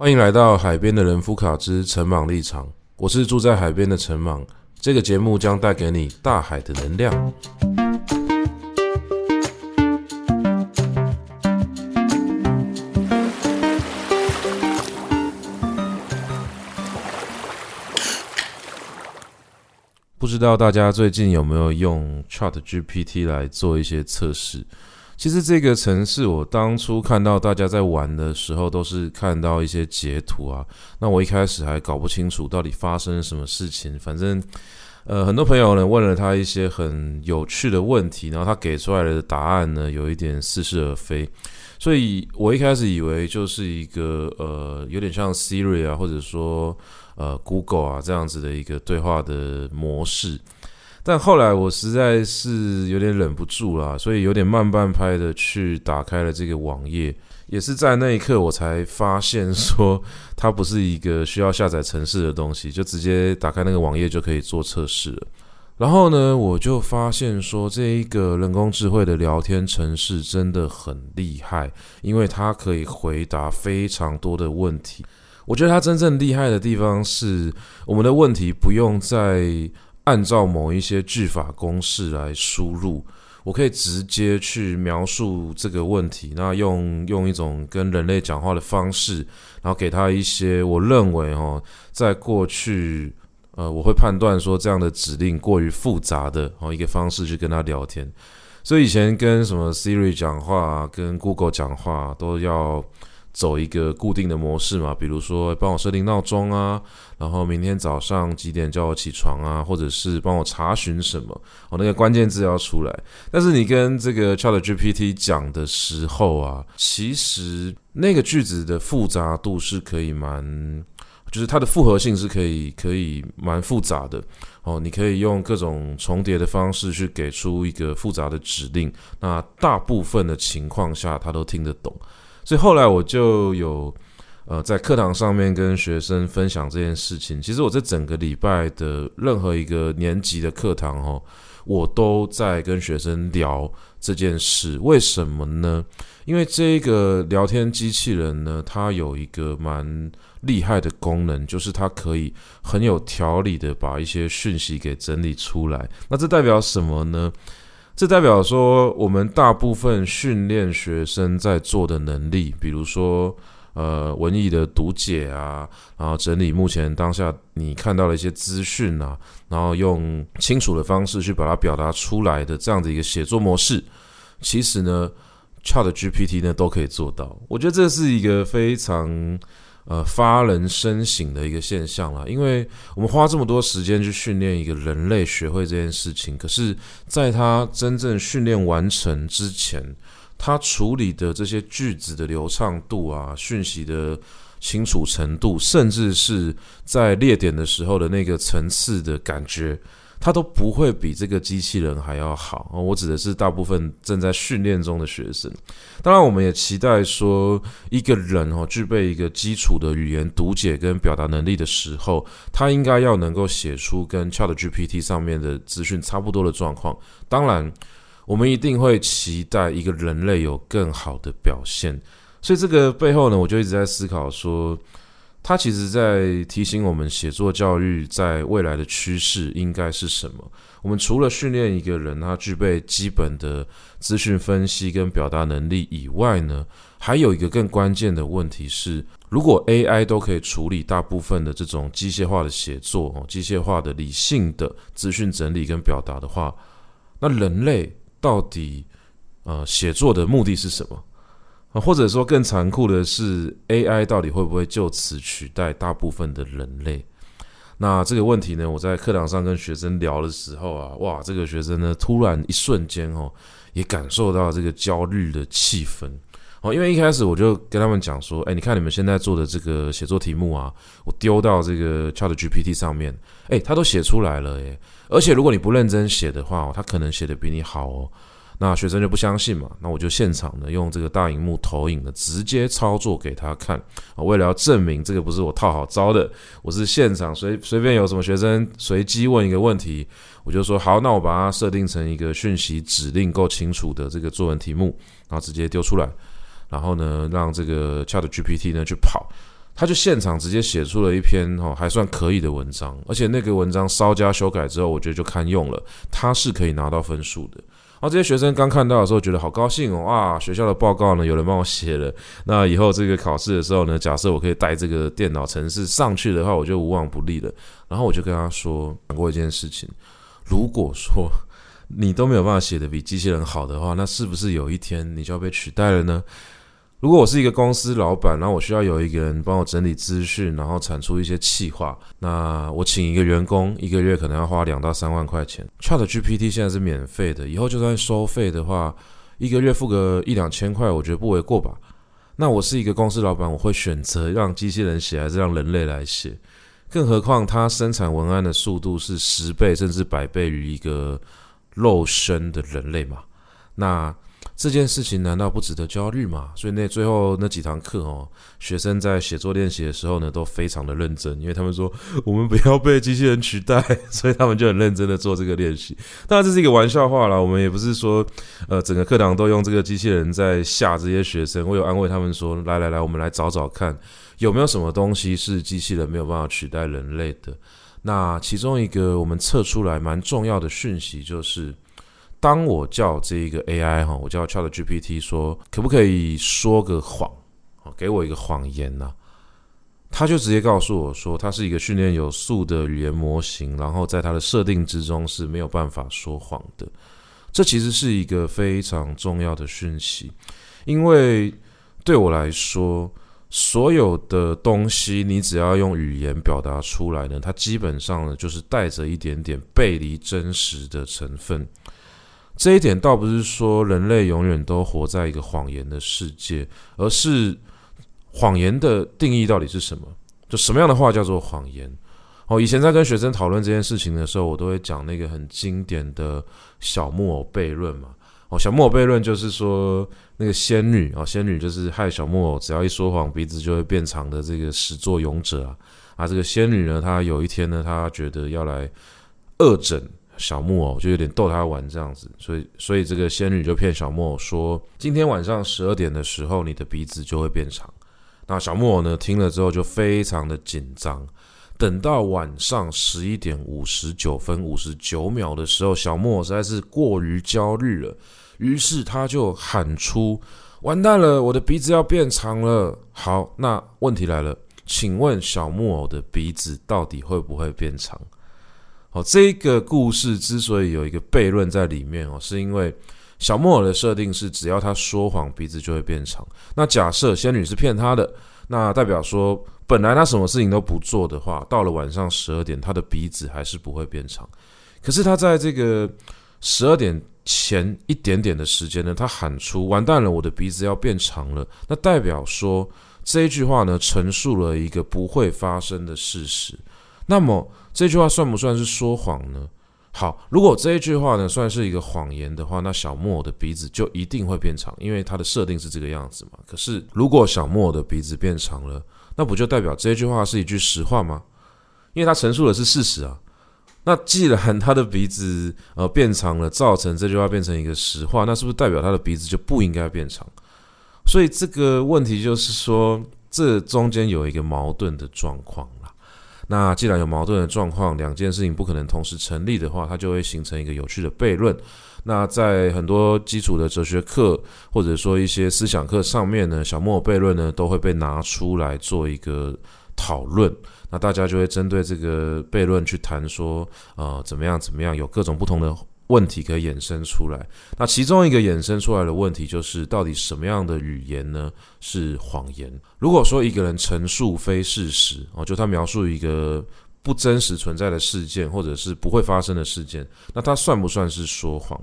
欢迎来到海边的人夫卡之陈茻立场，我是住在海边的陈茻。这个节目将带给你大海的能量。不知道大家最近有没有用 ChatGPT 来做一些测试？其实这个城市，我当初看到大家在玩的时候，都是看到一些截图啊。那我一开始还搞不清楚到底发生什么事情。反正，呃，很多朋友呢问了他一些很有趣的问题，然后他给出来的答案呢有一点似是而非。所以我一开始以为就是一个呃有点像 Siri 啊，或者说呃 Google 啊这样子的一个对话的模式。但后来我实在是有点忍不住了，所以有点慢半拍的去打开了这个网页，也是在那一刻我才发现说它不是一个需要下载程式的东西，就直接打开那个网页就可以做测试了。然后呢，我就发现说这一个人工智慧的聊天程式真的很厉害，因为它可以回答非常多的问题。我觉得它真正厉害的地方是，我们的问题不用再 按照某一些句法公式来输入，我可以直接去描述这个问题，那用用一种跟人类讲话的方式，然后给他一些我认为哦，在过去，呃，我会判断说这样的指令过于复杂的哦一个方式去跟他聊天，所以以前跟什么 Siri 讲话，跟 Google 讲话都要。走一个固定的模式嘛，比如说帮我设定闹钟啊，然后明天早上几点叫我起床啊，或者是帮我查询什么，哦，那个关键字要出来。但是你跟这个 ChatGPT 讲的时候啊，其实那个句子的复杂度是可以蛮，就是它的复合性是可以可以蛮复杂的哦。你可以用各种重叠的方式去给出一个复杂的指令，那大部分的情况下它都听得懂。所以后来我就有，呃，在课堂上面跟学生分享这件事情。其实我这整个礼拜的任何一个年级的课堂，哦，我都在跟学生聊这件事。为什么呢？因为这个聊天机器人呢，它有一个蛮厉害的功能，就是它可以很有条理的把一些讯息给整理出来。那这代表什么呢？这代表说，我们大部分训练学生在做的能力，比如说，呃，文艺的读解啊，然后整理目前当下你看到的一些资讯啊，然后用清楚的方式去把它表达出来的这样的一个写作模式，其实呢，ChatGPT 呢都可以做到。我觉得这是一个非常。呃，发人深省的一个现象啦，因为我们花这么多时间去训练一个人类学会这件事情，可是，在他真正训练完成之前，他处理的这些句子的流畅度啊，讯息的清楚程度，甚至是在列点的时候的那个层次的感觉。他都不会比这个机器人还要好。我指的是大部分正在训练中的学生。当然，我们也期待说，一个人哦具备一个基础的语言读解跟表达能力的时候，他应该要能够写出跟 ChatGPT 上面的资讯差不多的状况。当然，我们一定会期待一个人类有更好的表现。所以，这个背后呢，我就一直在思考说。他其实在提醒我们，写作教育在未来的趋势应该是什么？我们除了训练一个人，他具备基本的资讯分析跟表达能力以外呢，还有一个更关键的问题是：如果 AI 都可以处理大部分的这种机械化的写作、哦，机械化的理性的资讯整理跟表达的话，那人类到底呃写作的目的是什么？啊，或者说更残酷的是，AI 到底会不会就此取代大部分的人类？那这个问题呢，我在课堂上跟学生聊的时候啊，哇，这个学生呢，突然一瞬间哦，也感受到这个焦虑的气氛哦，因为一开始我就跟他们讲说，哎，你看你们现在做的这个写作题目啊，我丢到这个 ChatGPT 上面，哎，他都写出来了，哎，而且如果你不认真写的话，他可能写的比你好哦。那学生就不相信嘛，那我就现场呢用这个大荧幕投影的直接操作给他看啊，为了要证明这个不是我套好招的，我是现场随随便有什么学生随机问一个问题，我就说好，那我把它设定成一个讯息指令够清楚的这个作文题目，然后直接丢出来，然后呢让这个 ChatGPT 呢去跑，他就现场直接写出了一篇哦还算可以的文章，而且那个文章稍加修改之后，我觉得就堪用了，他是可以拿到分数的。然后这些学生刚看到的时候，觉得好高兴哦，哇，学校的报告呢有人帮我写了，那以后这个考试的时候呢，假设我可以带这个电脑程式上去的话，我就无往不利了。然后我就跟他说讲过一件事情，如果说你都没有办法写的比机器人好的话，那是不是有一天你就要被取代了呢？如果我是一个公司老板，然后我需要有一个人帮我整理资讯，然后产出一些企划，那我请一个员工，一个月可能要花两到三万块钱。ChatGPT 现在是免费的，以后就算收费的话，一个月付个一两千块，我觉得不为过吧？那我是一个公司老板，我会选择让机器人写，还是让人类来写？更何况它生产文案的速度是十倍甚至百倍于一个肉身的人类嘛？那这件事情难道不值得焦虑吗？所以那最后那几堂课哦，学生在写作练习的时候呢，都非常的认真，因为他们说我们不要被机器人取代，所以他们就很认真的做这个练习。当然这是一个玩笑话啦，我们也不是说呃整个课堂都用这个机器人在吓这些学生。我有安慰他们说，来来来，我们来找找看有没有什么东西是机器人没有办法取代人类的。那其中一个我们测出来蛮重要的讯息就是。当我叫这一个 AI 哈，我叫 ChatGPT 说，可不可以说个谎，给我一个谎言呐？他就直接告诉我说，它是一个训练有素的语言模型，然后在它的设定之中是没有办法说谎的。这其实是一个非常重要的讯息，因为对我来说，所有的东西你只要用语言表达出来呢，它基本上呢就是带着一点点背离真实的成分。这一点倒不是说人类永远都活在一个谎言的世界，而是谎言的定义到底是什么？就什么样的话叫做谎言？哦，以前在跟学生讨论这件事情的时候，我都会讲那个很经典的小木偶悖论嘛。哦，小木偶悖论就是说那个仙女啊，仙女就是害小木偶只要一说谎，鼻子就会变长的这个始作俑者啊。啊，这个仙女呢，她有一天呢，她觉得要来恶整。小木偶就有点逗他玩这样子，所以所以这个仙女就骗小木偶说，今天晚上十二点的时候，你的鼻子就会变长。那小木偶呢，听了之后就非常的紧张。等到晚上十一点五十九分五十九秒的时候，小木偶实在是过于焦虑了，于是他就喊出：“完蛋了，我的鼻子要变长了。”好，那问题来了，请问小木偶的鼻子到底会不会变长？好，这个故事之所以有一个悖论在里面哦，是因为小木偶的设定是只要他说谎，鼻子就会变长。那假设仙女是骗他的，那代表说本来他什么事情都不做的话，到了晚上十二点，他的鼻子还是不会变长。可是他在这个十二点前一点点的时间呢，他喊出“完蛋了，我的鼻子要变长了”，那代表说这一句话呢，陈述了一个不会发生的事实。那么。这句话算不算是说谎呢？好，如果这一句话呢算是一个谎言的话，那小木偶的鼻子就一定会变长，因为它的设定是这个样子嘛。可是如果小木偶的鼻子变长了，那不就代表这句话是一句实话吗？因为它陈述的是事实啊。那既然他的鼻子呃变长了，造成这句话变成一个实话，那是不是代表他的鼻子就不应该变长？所以这个问题就是说，这中间有一个矛盾的状况。那既然有矛盾的状况，两件事情不可能同时成立的话，它就会形成一个有趣的悖论。那在很多基础的哲学课，或者说一些思想课上面呢，小木偶悖论呢都会被拿出来做一个讨论。那大家就会针对这个悖论去谈说，呃，怎么样怎么样，有各种不同的。问题可以衍生出来，那其中一个衍生出来的问题就是，到底什么样的语言呢是谎言？如果说一个人陈述非事实哦，就他描述一个不真实存在的事件，或者是不会发生的事件，那他算不算是说谎？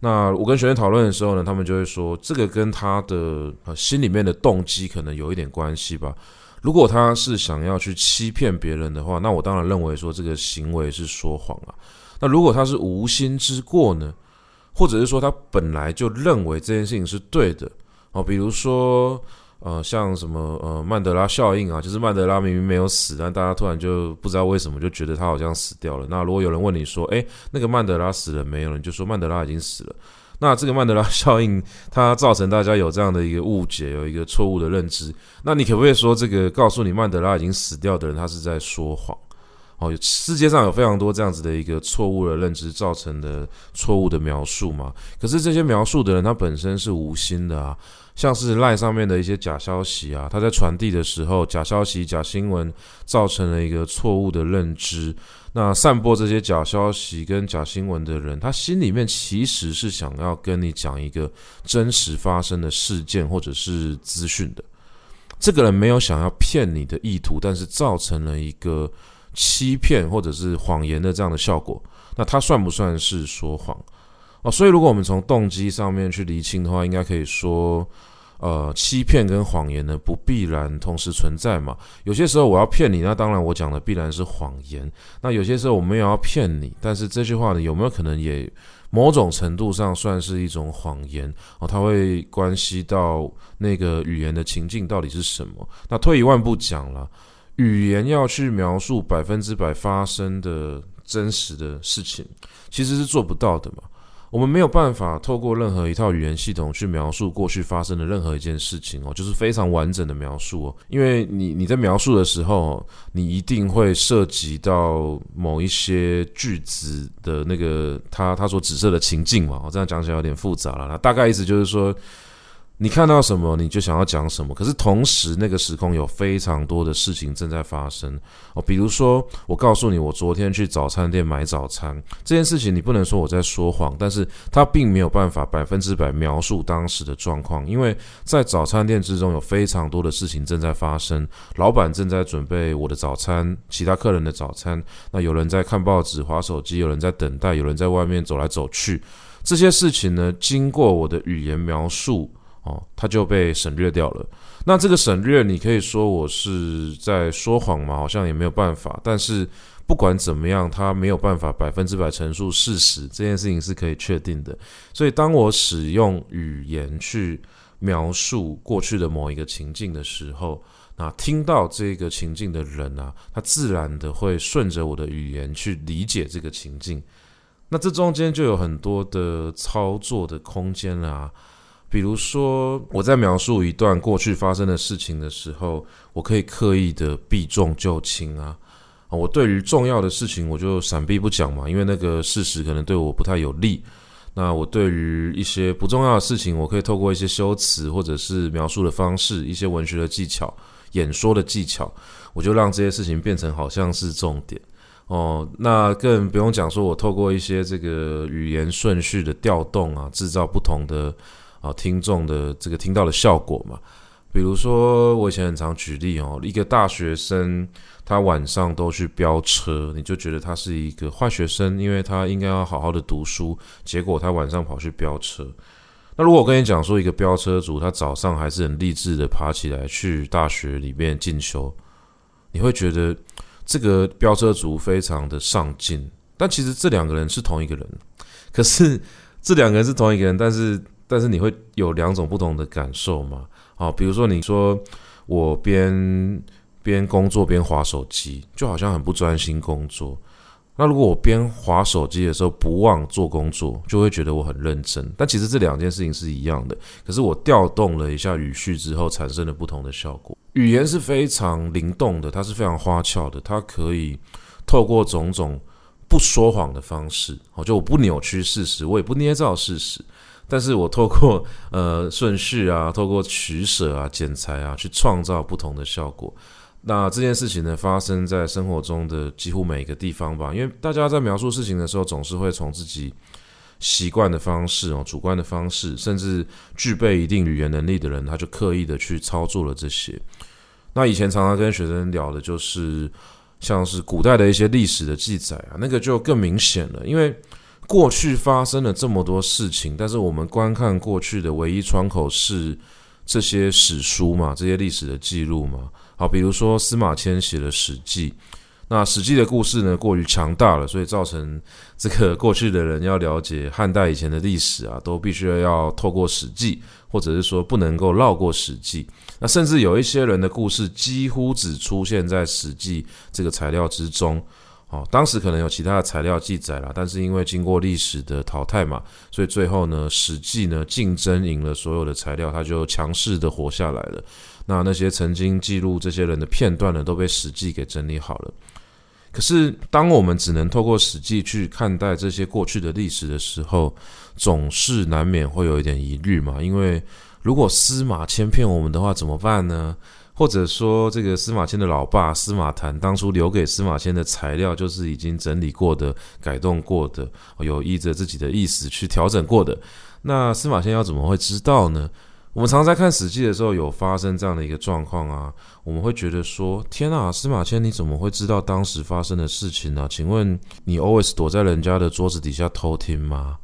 那我跟学生讨论的时候呢，他们就会说，这个跟他的心里面的动机可能有一点关系吧。如果他是想要去欺骗别人的话，那我当然认为说这个行为是说谎啊。那如果他是无心之过呢？或者是说他本来就认为这件事情是对的哦，比如说呃，像什么呃曼德拉效应啊，就是曼德拉明明没有死，但大家突然就不知道为什么就觉得他好像死掉了。那如果有人问你说，诶，那个曼德拉死了没有？你就说曼德拉已经死了。那这个曼德拉 效应，它造成大家有这样的一个误解，有一个错误的认知。那你可不可以说，这个告诉你曼德拉已经死掉的人，他是在说谎？哦，世界上有非常多这样子的一个错误的认知造成的错误的描述嘛？可是这些描述的人，他本身是无心的啊。像是赖上面的一些假消息啊，他在传递的时候，假消息、假新闻造成了一个错误的认知。那散播这些假消息跟假新闻的人，他心里面其实是想要跟你讲一个真实发生的事件或者是资讯的。这个人没有想要骗你的意图，但是造成了一个欺骗或者是谎言的这样的效果。那他算不算是说谎？哦，所以如果我们从动机上面去厘清的话，应该可以说。呃，欺骗跟谎言呢，不必然同时存在嘛。有些时候我要骗你，那当然我讲的必然是谎言。那有些时候我没有要骗你，但是这句话呢，有没有可能也某种程度上算是一种谎言？哦，它会关系到那个语言的情境到底是什么？那退一万步讲了，语言要去描述百分之百发生的真实的事情，其实是做不到的嘛。我们没有办法透过任何一套语言系统去描述过去发生的任何一件事情哦，就是非常完整的描述哦。因为你你在描述的时候，你一定会涉及到某一些句子的那个它它所指涉的情境嘛。我这样讲起来有点复杂了，那大概意思就是说。你看到什么，你就想要讲什么。可是同时，那个时空有非常多的事情正在发生哦。比如说，我告诉你，我昨天去早餐店买早餐这件事情，你不能说我在说谎，但是它并没有办法百分之百描述当时的状况，因为在早餐店之中有非常多的事情正在发生。老板正在准备我的早餐，其他客人的早餐，那有人在看报纸、滑手机，有人在等待，有人在外面走来走去。这些事情呢，经过我的语言描述。哦，它就被省略掉了。那这个省略，你可以说我是在说谎吗？好像也没有办法。但是不管怎么样，它没有办法百分之百陈述事实，这件事情是可以确定的。所以，当我使用语言去描述过去的某一个情境的时候，那听到这个情境的人啊，他自然的会顺着我的语言去理解这个情境。那这中间就有很多的操作的空间了啊。比如说，我在描述一段过去发生的事情的时候，我可以刻意的避重就轻啊。我对于重要的事情，我就闪避不讲嘛，因为那个事实可能对我不太有利。那我对于一些不重要的事情，我可以透过一些修辞或者是描述的方式，一些文学的技巧、演说的技巧，我就让这些事情变成好像是重点哦。那更不用讲说，我透过一些这个语言顺序的调动啊，制造不同的。啊，听众的这个听到的效果嘛，比如说我以前很常举例哦，一个大学生他晚上都去飙车，你就觉得他是一个坏学生，因为他应该要好好的读书，结果他晚上跑去飙车。那如果我跟你讲说，一个飙车族他早上还是很励志的爬起来去大学里面进修，你会觉得这个飙车族非常的上进，但其实这两个人是同一个人，可是这两个人是同一个人，但是。但是你会有两种不同的感受嘛？好，比如说你说我边边工作边划手机，就好像很不专心工作。那如果我边划手机的时候不忘做工作，就会觉得我很认真。但其实这两件事情是一样的，可是我调动了一下语序之后，产生了不同的效果。语言是非常灵动的，它是非常花俏的，它可以透过种种不说谎的方式，好，就我不扭曲事实，我也不捏造事实。但是我透过呃顺序啊，透过取舍啊、剪裁啊，去创造不同的效果。那这件事情呢，发生在生活中的几乎每一个地方吧。因为大家在描述事情的时候，总是会从自己习惯的方式哦，主观的方式，甚至具备一定语言能力的人，他就刻意的去操作了这些。那以前常常跟学生聊的就是，像是古代的一些历史的记载啊，那个就更明显了，因为。过去发生了这么多事情，但是我们观看过去的唯一窗口是这些史书嘛，这些历史的记录嘛。好，比如说司马迁写了《史记》，那《史记》的故事呢，过于强大了，所以造成这个过去的人要了解汉代以前的历史啊，都必须要透过《史记》，或者是说不能够绕过《史记》。那甚至有一些人的故事几乎只出现在《史记》这个材料之中。哦，当时可能有其他的材料记载啦，但是因为经过历史的淘汰嘛，所以最后呢，《史记》呢竞争赢了所有的材料，它就强势的活下来了。那那些曾经记录这些人的片段呢，都被《史记》给整理好了。可是，当我们只能透过《史记》去看待这些过去的历史的时候，总是难免会有一点疑虑嘛。因为如果司马迁骗我们的话，怎么办呢？或者说，这个司马迁的老爸司马谈当初留给司马迁的材料，就是已经整理过的、改动过的，有依着自己的意思去调整过的。那司马迁要怎么会知道呢？我们常在看《史记》的时候，有发生这样的一个状况啊，我们会觉得说：天啊，司马迁你怎么会知道当时发生的事情呢？请问你 always 躲在人家的桌子底下偷听吗？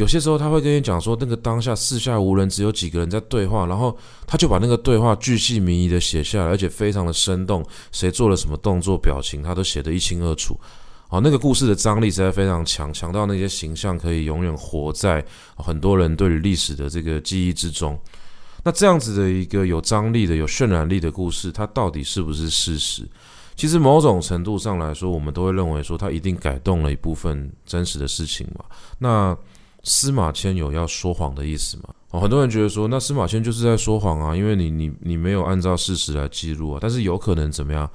有些时候他会跟你讲说，那个当下四下无人，只有几个人在对话，然后他就把那个对话巨细靡遗的写下来，而且非常的生动，谁做了什么动作、表情，他都写得一清二楚。好，那个故事的张力实在非常强，强到那些形象可以永远活在很多人对于历史的这个记忆之中。那这样子的一个有张力的、有渲染力的故事，它到底是不是事实？其实某种程度上来说，我们都会认为说，它一定改动了一部分真实的事情嘛。那司马迁有要说谎的意思吗？哦，很多人觉得说，那司马迁就是在说谎啊，因为你你你没有按照事实来记录啊。但是有可能怎么样？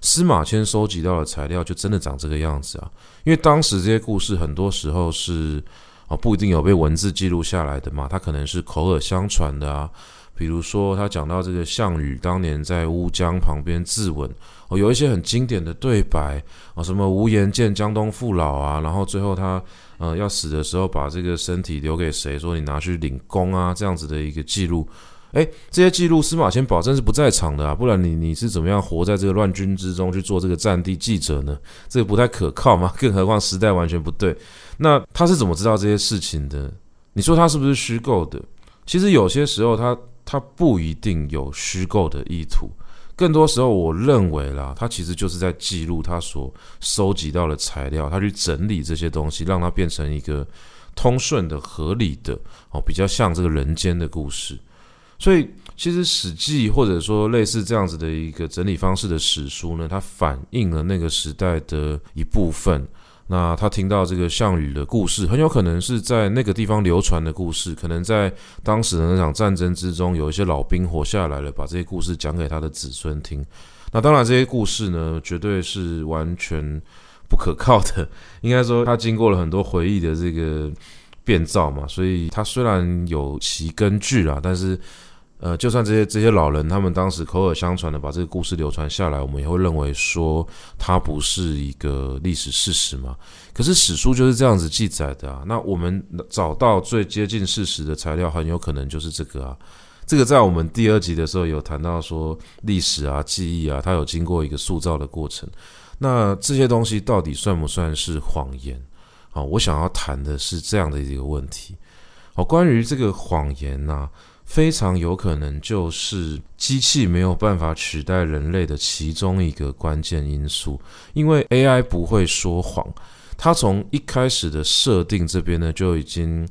司马迁收集到的材料就真的长这个样子啊？因为当时这些故事很多时候是哦，不一定有被文字记录下来的嘛，它可能是口耳相传的啊。比如说他讲到这个项羽当年在乌江旁边自刎哦，有一些很经典的对白啊，什么无颜见江东父老啊，然后最后他。呃，要死的时候把这个身体留给谁？说你拿去领功啊，这样子的一个记录。诶，这些记录司马迁保证是不在场的啊，不然你你是怎么样活在这个乱军之中去做这个战地记者呢？这个不太可靠嘛，更何况时代完全不对。那他是怎么知道这些事情的？你说他是不是虚构的？其实有些时候他他不一定有虚构的意图。更多时候，我认为啦，他其实就是在记录他所收集到的材料，他去整理这些东西，让它变成一个通顺的、合理的哦，比较像这个人间的故事。所以，其实《史记》或者说类似这样子的一个整理方式的史书呢，它反映了那个时代的一部分。那他听到这个项羽的故事，很有可能是在那个地方流传的故事，可能在当时的那场战争之中，有一些老兵活下来了，把这些故事讲给他的子孙听。那当然，这些故事呢，绝对是完全不可靠的。应该说，他经过了很多回忆的这个变造嘛，所以他虽然有其根据啦，但是。呃，就算这些这些老人他们当时口耳相传的把这个故事流传下来，我们也会认为说它不是一个历史事实嘛。可是史书就是这样子记载的啊。那我们找到最接近事实的材料，很有可能就是这个啊。这个在我们第二集的时候有谈到说，历史啊、记忆啊，它有经过一个塑造的过程。那这些东西到底算不算是谎言？啊，我想要谈的是这样的一个问题。好，关于这个谎言呢、非常有可能就是机器没有办法取代人类的其中一个关键因素，因为 AI 不会说谎，它从一开始的设定这边呢就已经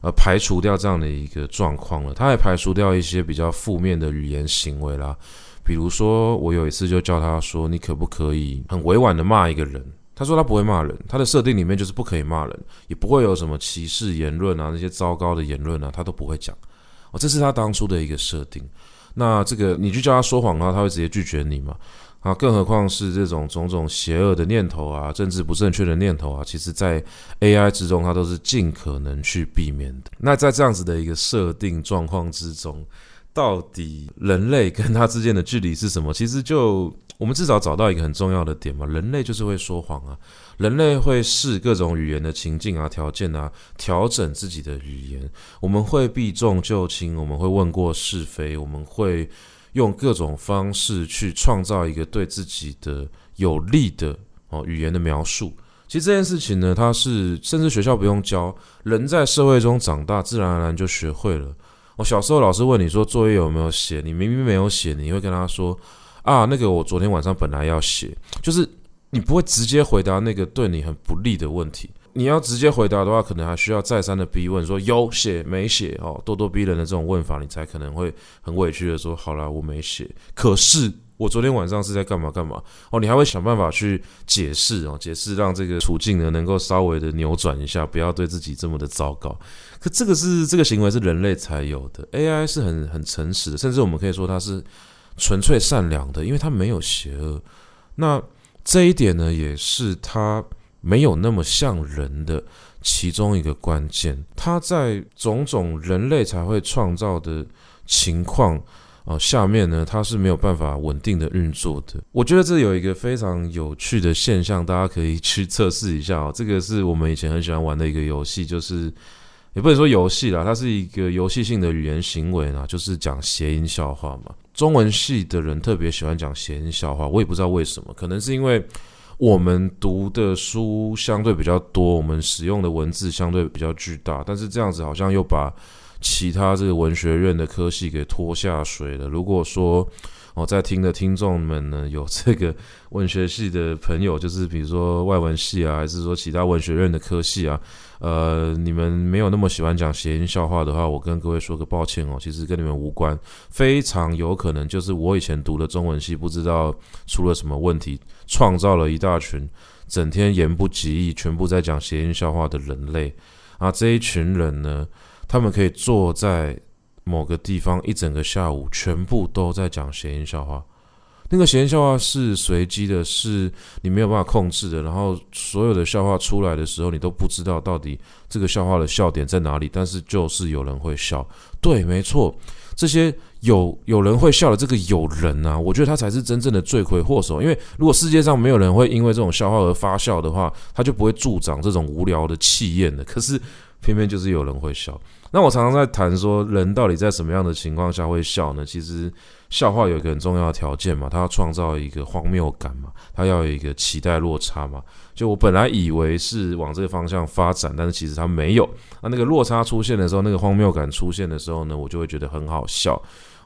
呃排除掉这样的一个状况了，它也排除掉一些比较负面的语言行为啦，比如说我有一次就叫他说，你可不可以很委婉的骂一个人？他说他不会骂人，他的设定里面就是不可以骂人，也不会有什么歧视言论啊，那些糟糕的言论啊，他都不会讲。哦，这是他当初的一个设定。那这个你去叫他说谎的话，他会直接拒绝你嘛？啊，更何况是这种种种邪恶的念头啊，政治不正确的念头啊，其实在 AI 之中，它都是尽可能去避免的。那在这样子的一个设定状况之中，到底人类跟他之间的距离是什么？其实就我们至少找到一个很重要的点嘛，人类就是会说谎啊。人类会视各种语言的情境啊、条件啊，调整自己的语言。我们会避重就轻，我们会问过是非，我们会用各种方式去创造一个对自己的有利的哦语言的描述。其实这件事情呢，它是甚至学校不用教，人在社会中长大，自然而然就学会了。我小时候老师问你说作业有没有写，你明明没有写，你会跟他说啊，那个我昨天晚上本来要写，就是。你不会直接回答那个对你很不利的问题。你要直接回答的话，可能还需要再三的逼问，说有写没写哦，咄咄逼人的这种问法，你才可能会很委屈的说，好啦，我没写。可是我昨天晚上是在干嘛干嘛哦，你还会想办法去解释哦，解释让这个处境呢能够稍微的扭转一下，不要对自己这么的糟糕。可这个是这个行为是人类才有的，AI 是很很诚实的，甚至我们可以说它是纯粹善良的，因为它没有邪恶。那这一点呢，也是它没有那么像人的其中一个关键。它在种种人类才会创造的情况。哦，下面呢，它是没有办法稳定的运作的。我觉得这有一个非常有趣的现象，大家可以去测试一下哦。这个是我们以前很喜欢玩的一个游戏，就是也不能说游戏啦，它是一个游戏性的语言行为啦，就是讲谐音笑话嘛。中文系的人特别喜欢讲闲笑话，我也不知道为什么，可能是因为我们读的书相对比较多，我们使用的文字相对比较巨大，但是这样子好像又把。其他这个文学院的科系给拖下水了。如果说哦，在听的听众们呢，有这个文学系的朋友，就是比如说外文系啊，还是说其他文学院的科系啊，呃，你们没有那么喜欢讲谐音笑话的话，我跟各位说个抱歉哦，其实跟你们无关，非常有可能就是我以前读的中文系不知道出了什么问题，创造了一大群整天言不及义、全部在讲谐音笑话的人类啊，这一群人呢。他们可以坐在某个地方一整个下午，全部都在讲谐音笑话。那个谐音笑话是随机的，是你没有办法控制的。然后所有的笑话出来的时候，你都不知道到底这个笑话的笑点在哪里。但是就是有人会笑，对，没错。这些有有人会笑的这个有人啊，我觉得他才是真正的罪魁祸首。因为如果世界上没有人会因为这种笑话而发笑的话，他就不会助长这种无聊的气焰的。可是偏偏就是有人会笑。那我常常在谈说，人到底在什么样的情况下会笑呢？其实笑话有一个很重要的条件嘛，他要创造一个荒谬感嘛，他要有一个期待落差嘛。就我本来以为是往这个方向发展，但是其实它没有。那那个落差出现的时候，那个荒谬感出现的时候呢，我就会觉得很好笑。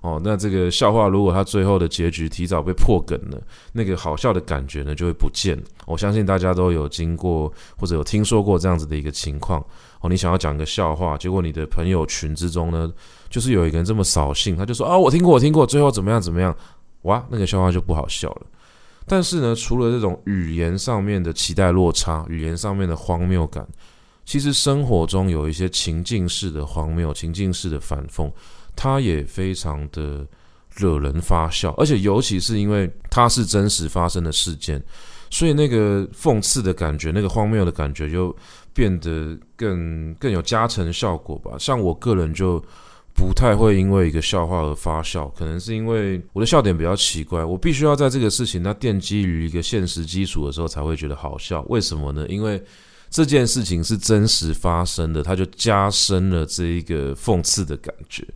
哦，那这个笑话如果它最后的结局提早被破梗了，那个好笑的感觉呢就会不见。我相信大家都有经过或者有听说过这样子的一个情况。哦，你想要讲个笑话，结果你的朋友群之中呢，就是有一个人这么扫兴，他就说啊，我听过，我听过，最后怎么样怎么样，哇，那个笑话就不好笑了。但是呢，除了这种语言上面的期待落差，语言上面的荒谬感，其实生活中有一些情境式的荒谬，情境式的反讽。它也非常的惹人发笑，而且尤其是因为它是真实发生的事件，所以那个讽刺的感觉，那个荒谬的感觉就变得更更有加成效果吧。像我个人就不太会因为一个笑话而发笑，可能是因为我的笑点比较奇怪，我必须要在这个事情它奠基于一个现实基础的时候才会觉得好笑。为什么呢？因为这件事情是真实发生的，它就加深了这一个讽刺的感觉。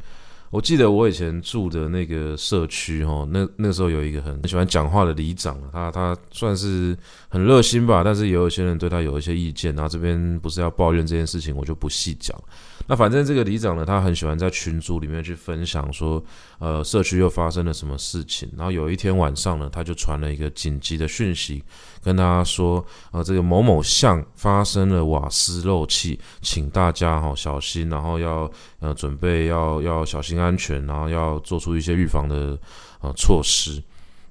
我记得我以前住的那个社区，哦，那那时候有一个很喜欢讲话的里长，他他算是很热心吧，但是也有一些人对他有一些意见，然后这边不是要抱怨这件事情，我就不细讲。那反正这个里长呢，他很喜欢在群组里面去分享说，呃，社区又发生了什么事情。然后有一天晚上呢，他就传了一个紧急的讯息，跟大家说，呃，这个某某巷发生了瓦斯漏气，请大家哈小心，然后要呃准备要要小心安全，然后要做出一些预防的呃措施。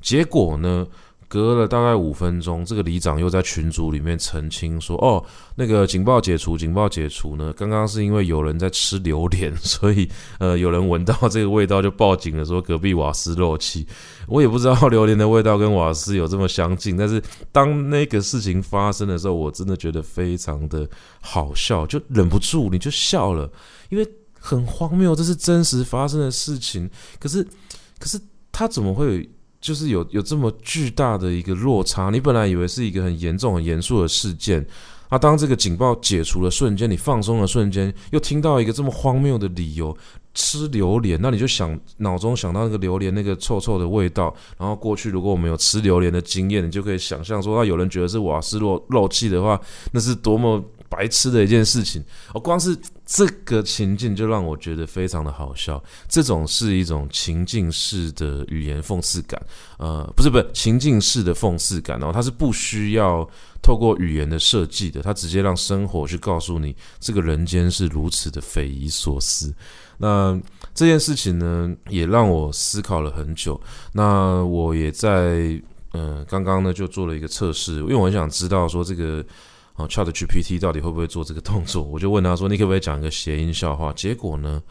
结果呢，隔了大概五分钟，这个里长又在群组里面澄清说：“哦，那个警报解除，警报解除呢。刚刚是因为有人在吃榴莲，所以呃，有人闻到这个味道就报警了，说隔壁瓦斯漏气。我也不知道 榴莲的味道跟瓦斯有这么相近，但是当那个事情发生的时候，我真的觉得非常的好笑，就忍不住你就笑了，因为很荒谬，这是真实发生的事情。可是，可是他怎么会有？”就是有有这么巨大的一个落差，你本来以为是一个很严重、很严肃的事件，啊，当这个警报解除的瞬间，你放松的瞬间，又听到一个这么荒谬的理由，吃榴莲，那你就想脑中想到那个榴莲那个臭臭的味道，然后过去如果我们有吃榴莲的经验，你就可以想象说，那有人觉得是瓦斯漏漏气的话，那是多么白痴的一件事情。哦，光是这个情境就让我觉得非常的好笑。这种是一种情境式的语言讽刺感，呃，不是不是情境式的讽刺感，然后它是不需要透过语言的设计的，它直接让生活去告诉你，这个人间是如此的匪夷所思。那这件事情呢，也让我思考了很久。那我也在嗯、刚刚呢就做了一个测试，因为我很想知道说这个啊、哦、ChatGPT 到底会不会做这个动作。我就问他说：“你可不可以讲一个谐音笑话？”结果呢，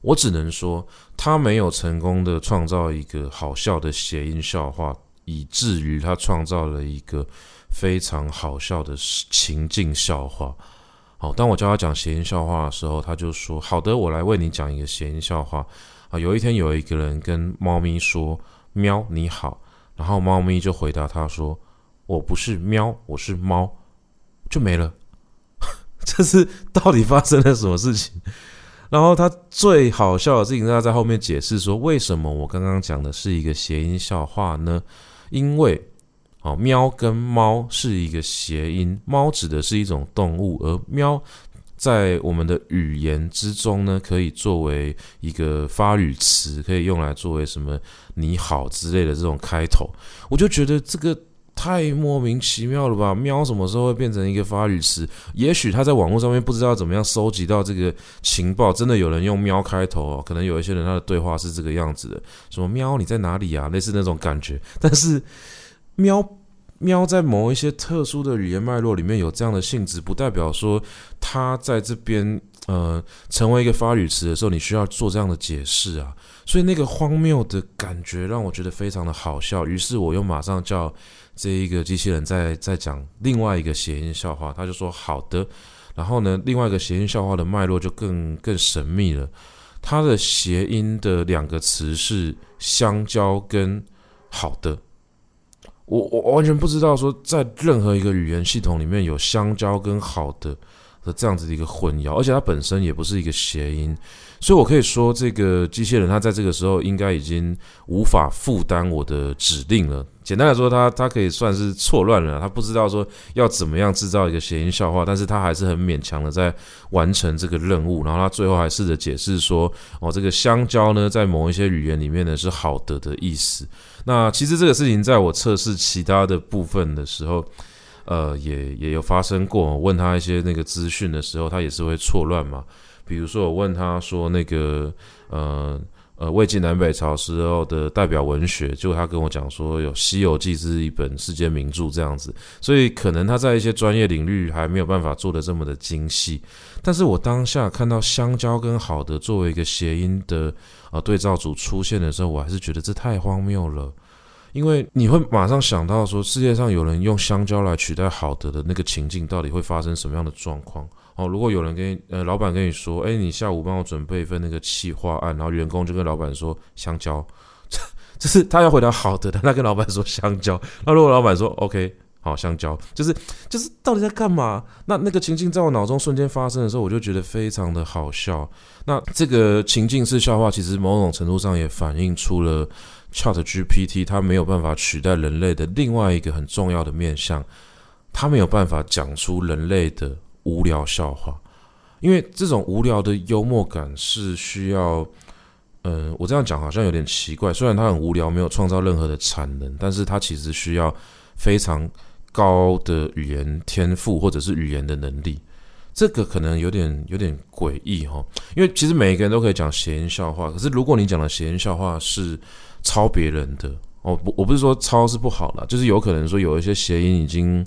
我只能说他没有成功的创造一个好笑的谐音笑话，以至于他创造了一个非常好笑的情境笑话。好，当我教他讲谐音笑话的时候，他就说：“好的，我来为你讲一个谐音笑话。”啊，有一天有一个人跟猫咪说：“喵，你好。”然后猫咪就回答他说：“我不是喵，我是猫。”就没了。这是到底发生了什么事情？然后他最好笑的事情，他在后面解释说：“为什么我刚刚讲的是一个谐音笑话呢？因为。”哦，喵跟猫是一个谐音，猫指的是一种动物，而喵在我们的语言之中呢，可以作为一个发语词，可以用来作为什么“你好”之类的这种开头。我就觉得这个太莫名其妙了吧？喵什么时候会变成一个发语词？也许他在网络上面不知道怎么样收集到这个情报，真的有人用喵开头哦，可能有一些人他的对话是这个样子的，什么“喵你在哪里啊”，类似那种感觉，但是。喵喵，在某一些特殊的语言脉络里面有这样的性质，不代表说他在这边呃成为一个发语词的时候，你需要做这样的解释啊。所以那个荒谬的感觉让我觉得非常的好笑。于是我又马上叫这一个机器人在在讲另外一个谐音笑话，他就说好的。然后呢，另外一个谐音笑话的脉络就更更神秘了。它的谐音的两个词是香蕉跟好的。我我完全不知道说，在任何一个语言系统里面有香蕉跟好的的这样子的一个混淆，而且它本身也不是一个谐音，所以我可以说这个机器人它在这个时候应该已经无法负担我的指令了。简单来说，它它可以算是错乱了，它不知道说要怎么样制造一个谐音笑话，但是它还是很勉强的在完成这个任务。然后它最后还试着解释说，哦，这个香蕉呢，在某一些语言里面呢是好的的意思。那其实这个事情在我测试其他的部分的时候，呃，也也有发生过。问他一些那个资讯的时候，他也是会错乱嘛。比如说，我问他说那个，呃。呃，魏晋南北朝时候的代表文学，就他跟我讲说，有《西游记》是一本世界名著这样子，所以可能他在一些专业领域还没有办法做得这么的精细。但是我当下看到香蕉跟好的作为一个谐音的呃对照组出现的时候，我还是觉得这太荒谬了，因为你会马上想到说，世界上有人用香蕉来取代好的的那个情境，到底会发生什么样的状况？哦，如果有人跟呃，老板跟你说，哎，你下午帮我准备一份那个企划案，然后员工就跟老板说香蕉，这 这是他要回答好的，但他跟老板说香蕉。那如果老板说 OK，好，香蕉，就是就是到底在干嘛？那那个情境在我脑中瞬间发生的时候，我就觉得非常的好笑。那这个情境式笑话，其实某种程度上也反映出了 ChatGPT 它没有办法取代人类的另外一个很重要的面向，它没有办法讲出人类的。无聊笑话，因为这种无聊的幽默感是需要，嗯、呃，我这样讲好像有点奇怪。虽然它很无聊，没有创造任何的产能，但是它其实需要非常高的语言天赋或者是语言的能力。这个可能有点有点诡异哈，因为其实每一个人都可以讲谐音笑话，可是如果你讲的谐音笑话是抄别人的哦，不，我不是说抄是不好啦，就是有可能说有一些谐音已经。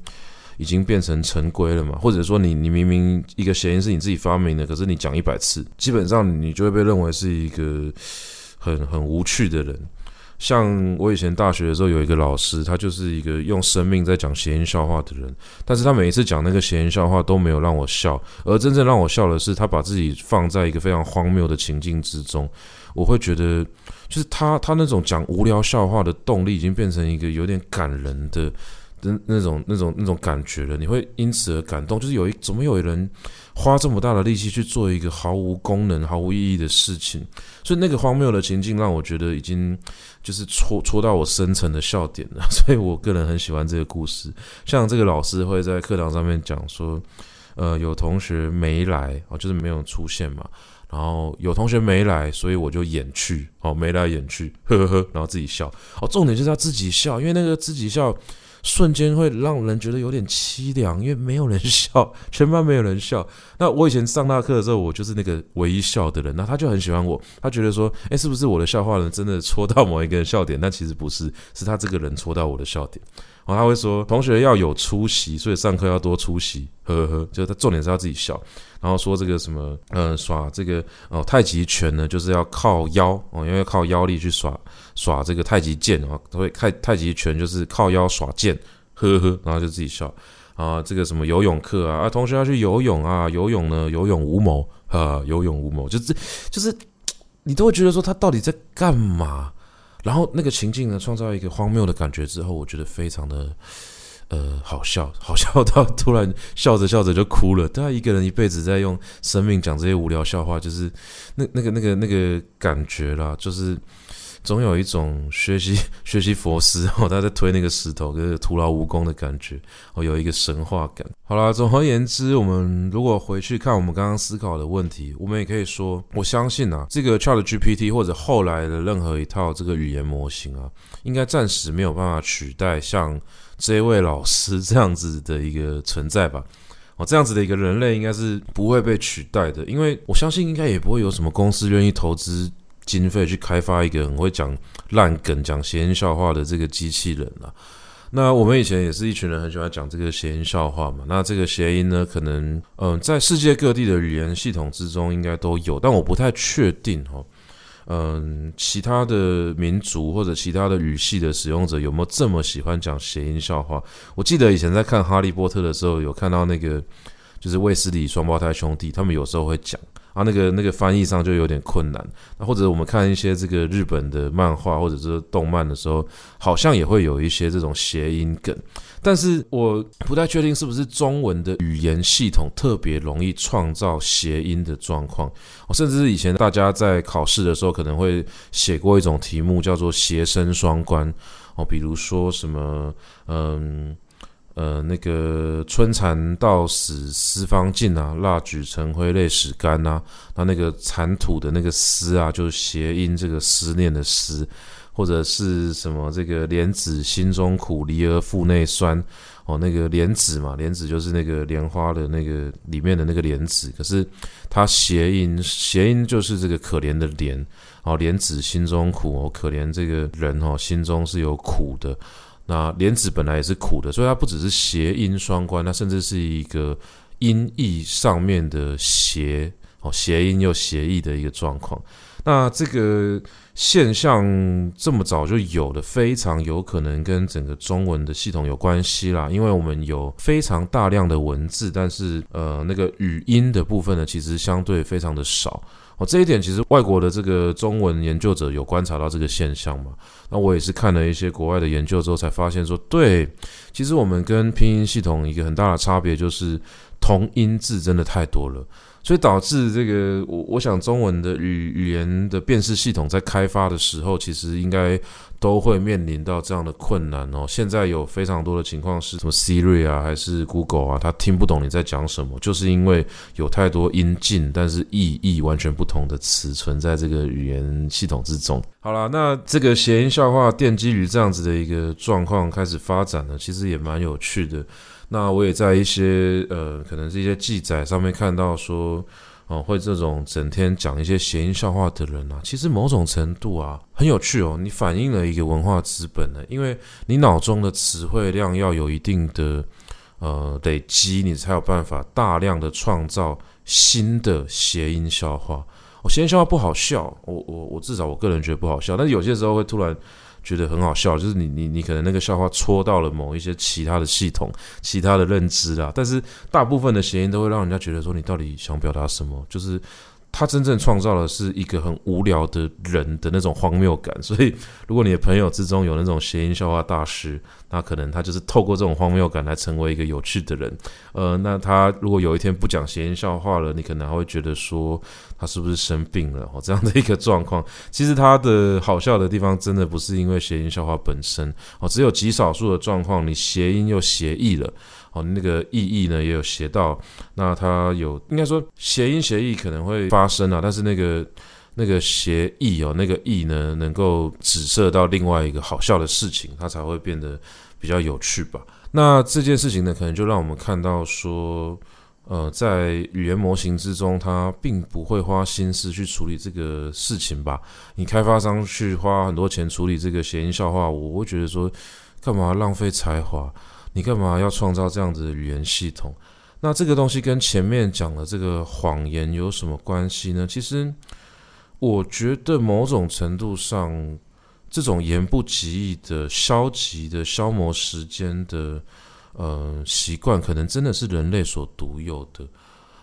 已经变成陈规了嘛？或者说你你明明一个谐音是你自己发明的，可是你讲一百次，基本上你就会被认为是一个很很无趣的人。像我以前大学的时候有一个老师，他就是一个用生命在讲谐音笑话的人，但是他每一次讲那个谐音笑话都没有让我笑，而真正让我笑的是他把自己放在一个非常荒谬的情境之中，我会觉得就是他他那种讲无聊笑话的动力已经变成一个有点感人的。那那种那种那种感觉了，你会因此而感动。就是有一怎么有人花这么大的力气去做一个毫无功能、毫无意义的事情？所以那个荒谬的情境让我觉得已经就是戳戳到我深层的笑点了。所以我个人很喜欢这个故事。像这个老师会在课堂上面讲说，呃，有同学没来哦，就是没有出现嘛。然后有同学没来，所以我就演去哦，没来演去，呵呵呵，然后自己笑哦。重点就是要自己笑，因为那个自己笑。瞬间会让人觉得有点凄凉，因为没有人笑，全班没有人笑。那我以前上大课的时候，我就是那个唯一笑的人，那他就很喜欢我，他觉得说，哎，是不是我的笑话呢真的戳到某一个人笑点？但其实不是，是他这个人戳到我的笑点。然后他会说，同学要有出息，所以上课要多出息，呵呵呵，就是他重点是要自己笑。然后说这个什么，呃，耍这个哦太极拳呢，就是要靠腰哦，因为靠腰力去耍耍这个太极剑哦，所以太太极拳就是靠腰耍剑，呵呵，然后就自己笑啊。这个什么游泳课啊，啊，同学要去游泳啊，游泳呢，有勇无谋啊，有勇无谋，就是就是你都会觉得说他到底在干嘛？然后那个情境呢，创造一个荒谬的感觉之后，我觉得非常的。呃，好笑，好笑到突然笑着笑着就哭了。他一个人一辈子在用生命讲这些无聊笑话，就是那那个那个那个感觉啦，就是总有一种学习 学习佛师哦，他在推那个石头，就是徒劳无功的感觉哦，有一个神话感。好啦，总而言之，我们如果回去看我们刚刚思考的问题，我们也可以说，我相信啊，这个 ChatGPT 或者后来的任何一套这个语言模型啊，应该暂时没有办法取代像。这位老师这样子的一个存在吧，哦，这样子的一个人类应该是不会被取代的，因为我相信应该也不会有什么公司愿意投资经费去开发一个很会讲烂梗、讲谐音笑话的这个机器人了。那我们以前也是一群人很喜欢讲这个谐音笑话嘛。那这个谐音呢，可能嗯、在世界各地的语言系统之中应该都有，但我不太确定哈。嗯，其他的民族或者其他的语系的使用者有没有这么喜欢讲谐音笑话？我记得以前在看《哈利波特》的时候，有看到那个就是卫斯理双胞胎兄弟，他们有时候会讲。啊，那个那个翻译上就有点困难。那或者我们看一些这个日本的漫画或者是动漫的时候，好像也会有一些这种谐音梗。但是我不太确定是不是中文的语言系统特别容易创造谐音的状况。甚至是以前大家在考试的时候可能会写过一种题目叫做谐声双关哦，比如说什么嗯。呃，那个春蚕到死丝方尽啊，蜡炬成灰泪始干呐。那那个蚕吐的那个丝啊，就是谐音这个思念的思，或者是什么这个莲子心中苦，离儿腹内酸。哦，那个莲子嘛，莲子就是那个莲花的那个里面的那个莲子，可是它谐音谐音就是这个可怜的怜。哦，莲子心中苦，哦，可怜这个人哦，心中是有苦的。那莲子本来也是苦的，所以它不只是谐音双关，它甚至是一个音译上面的谐哦，谐音又谐意的一个状况。那这个现象这么早就有了，非常有可能跟整个中文的系统有关系啦，因为我们有非常大量的文字，但是呃，那个语音的部分呢，其实相对非常的少。哦，这一点其实外国的这个中文研究者有观察到这个现象嘛？那我也是看了一些国外的研究之后才发现说，对，其实我们跟拼音系统一个很大的差别就是同音字真的太多了。所以导致这个，我我想中文的语语言的辨识系统在开发的时候，其实应该都会面临到这样的困难哦。现在有非常多的情况是什么 Siri 啊，还是 Google 啊，它听不懂你在讲什么，就是因为有太多音近但是意义完全不同的词存在这个语言系统之中。好啦，那这个谐音笑话奠基于这样子的一个状况开始发展呢，其实也蛮有趣的。那我也在一些呃，可能是一些记载上面看到说，哦、会这种整天讲一些谐音笑话的人啊，其实某种程度啊很有趣哦。你反映了一个文化资本呢，因为你脑中的词汇量要有一定的呃累积，你才有办法大量的创造新的谐音笑话。哦，谐音笑话不好笑，我我我至少我个人觉得不好笑，但是有些时候会突然。觉得很好笑，就是你你你可能那个笑话戳到了某一些其他的系统、其他的认知啦，但是大部分的谐音都会让人家觉得说，你到底想表达什么，就是。他真正创造的是一个很无聊的人的那种荒谬感，所以如果你的朋友之中有那种谐音笑话大师，那可能他就是透过这种荒谬感来成为一个有趣的人。呃，那他如果有一天不讲谐音笑话了，你可能还会觉得说他是不是生病了？哦，这样的一个状况。其实他的好笑的地方真的不是因为谐音笑话本身哦，只有极少数的状况，你谐音又谐意了哦，那个意义呢也有写到，那它有应该说谐音谐义可能会发生啊，但是那个那个谐义哦，那个义呢能够指涉到另外一个好笑的事情，它才会变得比较有趣吧。那这件事情呢，可能就让我们看到说。呃，在语言模型之中，它并不会花心思去处理这个事情吧？你开发商去花很多钱处理这个谐音笑话，我会觉得说，干嘛浪费才华？你干嘛要创造这样子的语言系统？那这个东西跟前面讲的这个谎言有什么关系呢？其实，我觉得某种程度上，这种言不及义的、消极的、消磨时间的。呃，习惯可能真的是人类所独有的。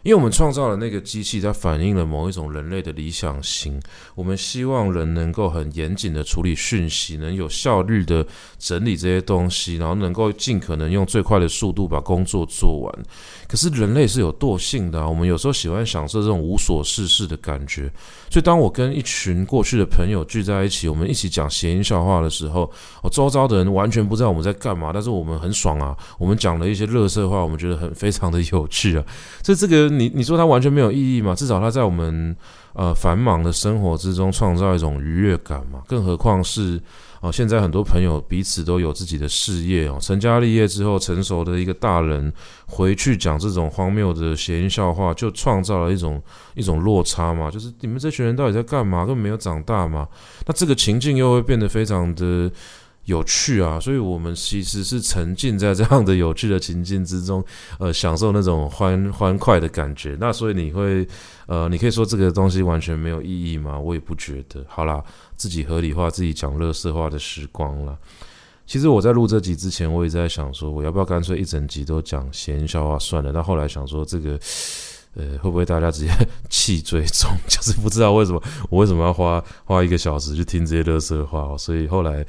因为我们创造了那个机器，它反映了某一种人类的理想型。我们希望人能够很严谨的处理讯息，能有效率的整理这些东西，然后能够尽可能用最快的速度把工作做完。可是人类是有惰性的啊，我们有时候喜欢享受这种无所事事的感觉。所以当我跟一群过去的朋友聚在一起，我们一起讲谐音笑话的时候，我周遭的人完全不知道我们在干嘛，但是我们很爽啊。我们讲了一些乐色话，我们觉得很非常的有趣啊。所以这个。你你说它完全没有意义嘛？至少它在我们呃繁忙的生活之中创造一种愉悦感嘛。更何况是哦、呃，现在很多朋友彼此都有自己的事业哦，成家立业之后，成熟的一个大人回去讲这种荒谬的谐音笑话，就创造了一种一种落差嘛。就是你们这群人到底在干嘛？根本没有长大嘛。那这个情境又会变得非常的。有趣啊，所以我们其实是沉浸在这样的有趣的情境之中，呃，享受那种欢欢快的感觉。那所以你会，呃，你可以说这个东西完全没有意义吗？我也不觉得。好啦，自己合理化自己讲乐色话的时光了。其实我在录这集之前，我也在想说，我要不要干脆一整集都讲闲笑话算了。但后来想说这个。呃，会不会大家直接 弃追踪？就是不知道为什么我为什么要花花一个小时去听这些垃圾话哦，所以后来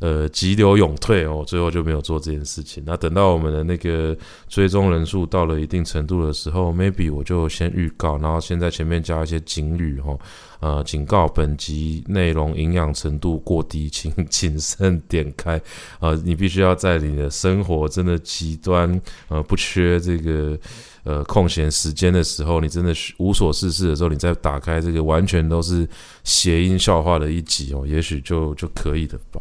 呃急流勇退哦，最后就没有做这件事情。那等到我们的那个追踪人数到了一定程度的时候，maybe 我就先预告，然后先在前面加一些警语哦，呃，警告本集内容营养程度过低，请 谨慎点开。呃，你必须要在你的生活真的极端呃不缺这个。呃，空闲时间的时候，你真的无所事事的时候，你再打开这个完全都是谐音笑话的一集哦，也许就就可以了吧。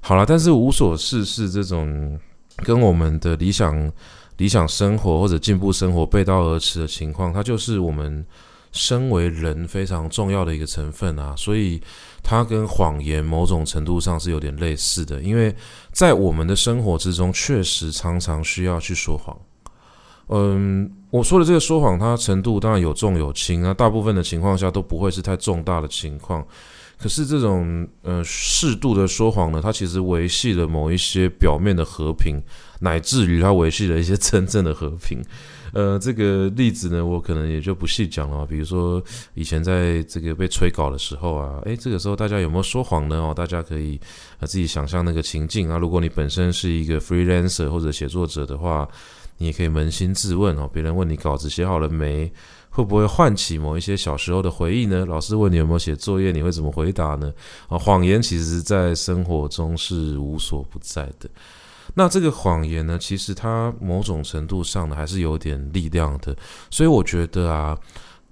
好了，但是无所事事这种跟我们的理想理想生活或者进步生活背道而驰的情况，它就是我们身为人非常重要的一个成分啊。所以它跟谎言某种程度上是有点类似的，因为在我们的生活之中，确实常常需要去说谎。嗯，我说的这个说谎，它程度当然有重有轻啊，大部分的情况下都不会是太重大的情况。可是这种呃适度的说谎呢，它其实维系了某一些表面的和平，乃至于它维系了一些真正的和平。呃，这个例子呢，我可能也就不细讲了。比如说以前在这个被催稿的时候啊，诶，这个时候大家有没有说谎呢？哦，大家可以呃自己想象那个情境啊。如果你本身是一个 freelancer 或者写作者的话。你也可以扪心自问哦，别人问你稿子写好了没，会不会唤起某一些小时候的回忆呢？老师问你有没有写作业，你会怎么回答呢？啊，谎言其实在生活中是无所不在的。那这个谎言呢，其实它某种程度上呢，还是有点力量的。所以我觉得啊，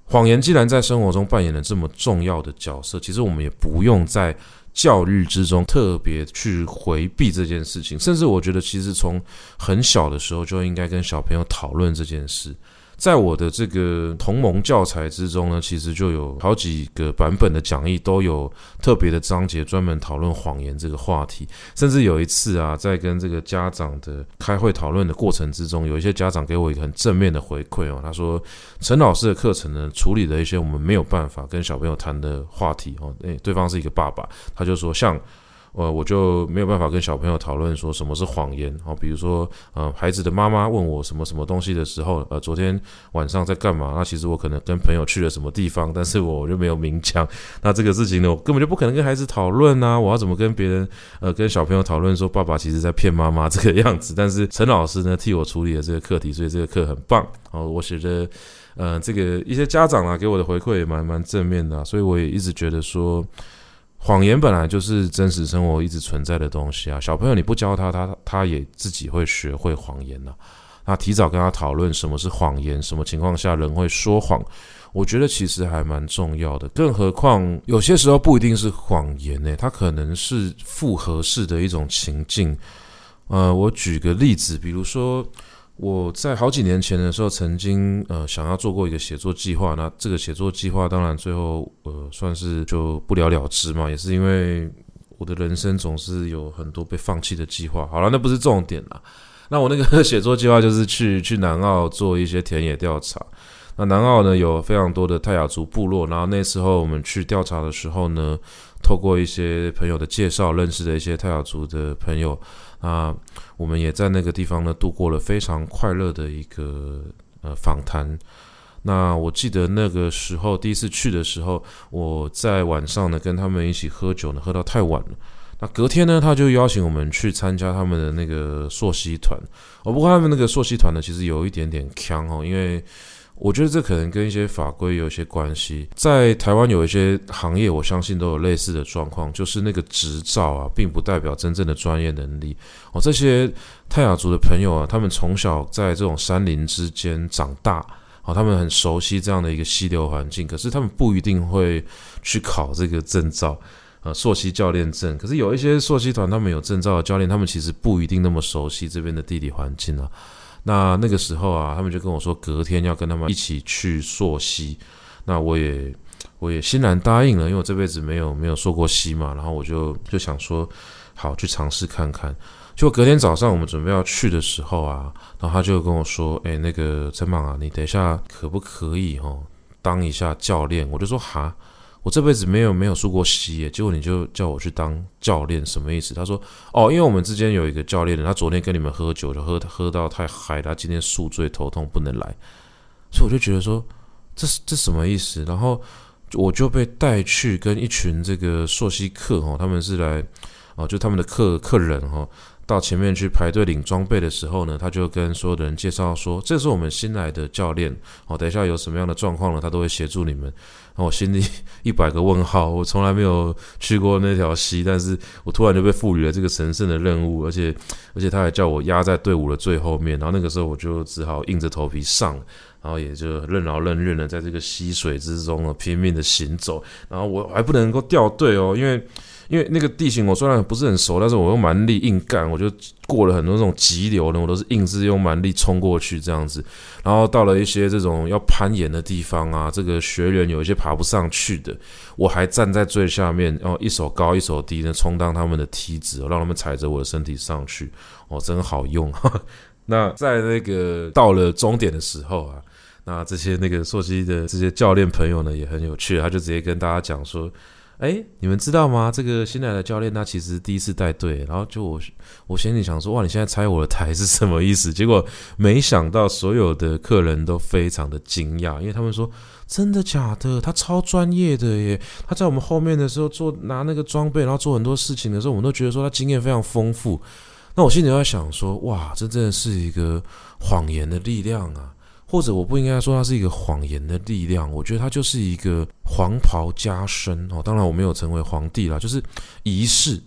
谎言既然在生活中扮演了这么重要的角色，其实我们也不用再。教育之中特别去回避这件事情，甚至我觉得其实从很小的时候就应该跟小朋友讨论这件事。在我的这个同盟教材之中呢，其实就有好几个版本的讲义都有特别的章节专门讨论谎言这个话题。甚至有一次啊，在跟这个家长的开会讨论的过程之中，有一些家长给我一个很正面的回馈哦，他说陈老师的课程呢，处理了一些我们没有办法跟小朋友谈的话题哦。诶，对方是一个爸爸，他就说像。呃，我就没有办法跟小朋友讨论说什么是谎言哦，比如说，呃，孩子的妈妈问我什么什么东西的时候，呃，昨天晚上在干嘛？那其实我可能跟朋友去了什么地方，但是我就没有明讲。那这个事情呢，我根本就不可能跟孩子讨论啊！我要怎么跟别人，呃，跟小朋友讨论说爸爸其实在骗妈妈 这个样子？但是陈老师呢，替我处理了这个课题，所以这个课很棒哦。我觉得，呃，这个一些家长啊给我的回馈也蛮蛮正面的，所以我也一直觉得说。谎言本来就是真实生活一直存在的东西啊，小朋友你不教他，他他也自己会学会谎言呐。那提早跟他讨论什么是谎言，什么情况下人会说谎，我觉得其实还蛮重要的。更何况有些时候不一定是谎言呢，它可能是复合式的一种情境。呃，我举个例子，比如说。我在好几年前的时候，曾经呃想要做过一个写作计划，那这个写作计划当然最后呃算是就不了了之嘛，也是因为我的人生总是有很多被放弃的计划。好了，那不是重点啦。那我那个写作计划就是去去南澳做一些田野调查。那南澳呢有非常多的泰雅族部落，然后那时候我们去调查的时候呢，透过一些朋友的介绍，认识的一些泰雅族的朋友。啊，我们也在那个地方呢度过了非常快乐的一个呃访谈。那我记得那个时候第一次去的时候，我在晚上呢跟他们一起喝酒呢，喝到太晚了。那隔天呢，他就邀请我们去参加他们的那个溯溪团。哦，不过他们那个溯溪团呢，其实有一点点锵哦，因为。我觉得这可能跟一些法规有一些关系。在台湾有一些行业，我相信都有类似的状况，就是那个执照啊，并不代表真正的专业能力。哦，这些泰雅族的朋友啊，他们从小在这种山林之间长大，哦，他们很熟悉这样的一个溪流环境，可是他们不一定会去考这个证照，呃，溯溪教练证。可是有一些溯溪团，他们有证照的教练，他们其实不一定那么熟悉这边的地理环境啊。那那个时候啊，他们就跟我说，隔天要跟他们一起去溯溪。那我也我也欣然答应了，因为我这辈子没有没有溯过溪嘛。然后我就就想说，好去尝试看看。就隔天早上我们准备要去的时候啊，然后他就跟我说，哎，那个陈莽啊，你等一下可不可以哦，当一下教练？我就说哈。我这辈子没有没有输过溪耶，结果你就叫我去当教练，什么意思？他说：哦，因为我们之间有一个教练，他昨天跟你们喝酒，就喝喝到太嗨，他今天宿醉头痛不能来，所以我就觉得说，这是这什么意思？然后我就被带去跟一群这个溯溪客哦，他们是来哦，就他们的客客人哈。到前面去排队领装备的时候呢，他就跟所有的人介绍说：“这是我们新来的教练，哦，等一下有什么样的状况呢，他都会协助你们。”我心里 一百个问号，我从来没有去过那条溪，但是我突然就被赋予了这个神圣的任务，而且而且他还叫我压在队伍的最后面，然后那个时候我就只好硬着头皮上，然后也就任劳任怨的在这个溪水之中呢拼命的行走，然后我还不能够掉队哦，因为。因为那个地形我虽然不是很熟，但是我用蛮力硬干，我就过了很多这种急流呢，我都是硬是用蛮力冲过去这样子。然后到了一些这种要攀岩的地方啊，这个学员有一些爬不上去的，我还站在最下面，然后一手高一手低的充当他们的梯子，让他们踩着我的身体上去，哦，真好用。那在那个到了终点的时候啊，那这些那个溯溪的这些教练朋友呢也很有趣，他就直接跟大家讲说。哎，你们知道吗？这个新来的教练他其实第一次带队，然后就我我心里想说，哇，你现在拆我的台是什么意思？结果没想到所有的客人都非常的惊讶，因为他们说真的假的？他超专业的耶！他在我们后面的时候做拿那个装备，然后做很多事情的时候，我们都觉得说他经验非常丰富。那我心里在想说，哇，这真的是一个谎言的力量啊！或者我不应该说它是一个谎言的力量，我觉得它就是一个黄袍加身哦。当然我没有成为皇帝啦，就是仪式。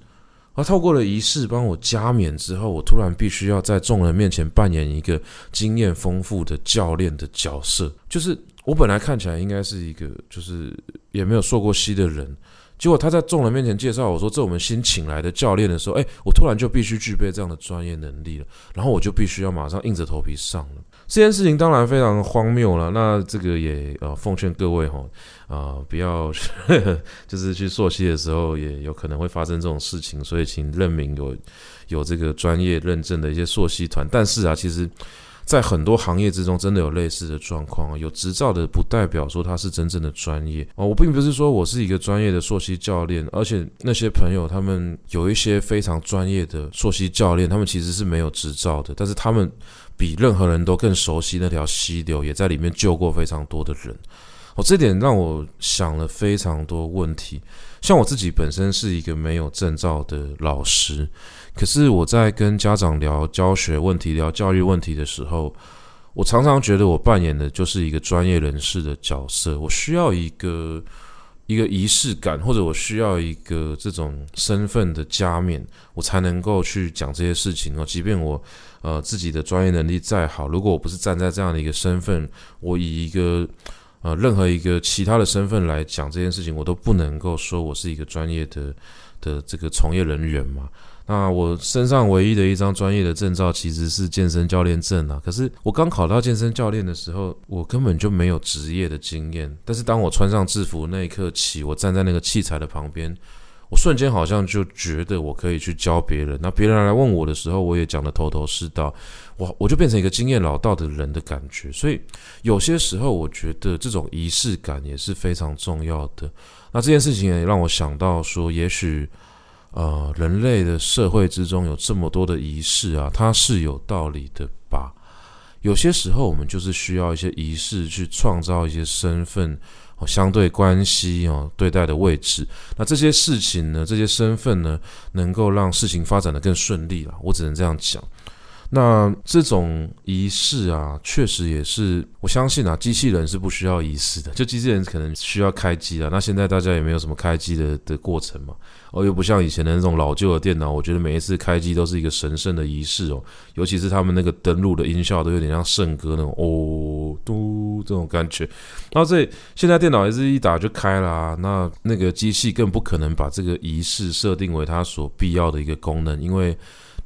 而透过了仪式帮我加冕之后，我突然必须要在众人面前扮演一个经验丰富的教练的角色。就是我本来看起来应该是一个就是也没有受过溪的人，结果他在众人面前介绍我说，这我们新请来的教练的时候，哎，我突然就必须具备这样的专业能力了，然后我就必须要马上硬着头皮上了。这件事情当然非常荒谬了，那这个也呃奉劝各位哈啊、不要呵 呵就是去溯溪的时候也有可能会发生这种事情，所以请认明有有这个专业认证的一些溯溪团。但是啊，其实，在很多行业之中，真的有类似的状况。有执照的不代表说他是真正的专业哦。我并不是说我是一个专业的溯溪教练，而且那些朋友他们有一些非常专业的溯溪教练，他们其实是没有执照的，但是他们。比任何人都更熟悉那条溪流，也在里面救过非常多的人。哦，这点让我想了非常多问题。像我自己本身是一个没有证照的老师，可是我在跟家长聊教学问题、聊教育问题的时候，我常常觉得我扮演的就是一个专业人士的角色。我需要一个一个仪式感，或者我需要一个这种身份的加冕，我才能够去讲这些事情哦。即便我呃自己的专业能力再好，如果我不是站在这样的一个身份，我以一个呃任何一个其他的身份来讲这件事情，我都不能够说我是一个专业的的这个从业人员嘛。那我身上唯一的一张专业的证照其实是健身教练证啊。可是我刚考到健身教练的时候，我根本就没有职业的经验。但是当我穿上制服那一刻起，我站在那个器材的旁边，我瞬间好像就觉得我可以去教别人。那别人来问我的时候，我也讲得头头是道。我我就变成一个经验老道的人的感觉。所以有些时候，我觉得这种仪式感也是非常重要的。那这件事情也让我想到说，也许。呃，人类的社会之中有这么多的仪式啊，它是有道理的吧？有些时候我们就是需要一些仪式去创造一些身份、相对关系哦，对待的位置。那这些事情呢，这些身份呢，能够让事情发展的更顺利了。我只能这样讲。那这种仪式啊，确实也是我相信啊，机器人是不需要仪式的，就机器人可能需要开机啊。那现在大家也没有什么开机的的过程嘛，而，又不像以前的那种老旧的电脑，我觉得每一次开机都是一个神圣的仪式哦，尤其是他们那个登录的音效都有点像圣歌那种哦嘟这种感觉。然后这现在电脑也是一打就开了啊，那那个机器更不可能把这个仪式设定为它所必要的一个功能，因为。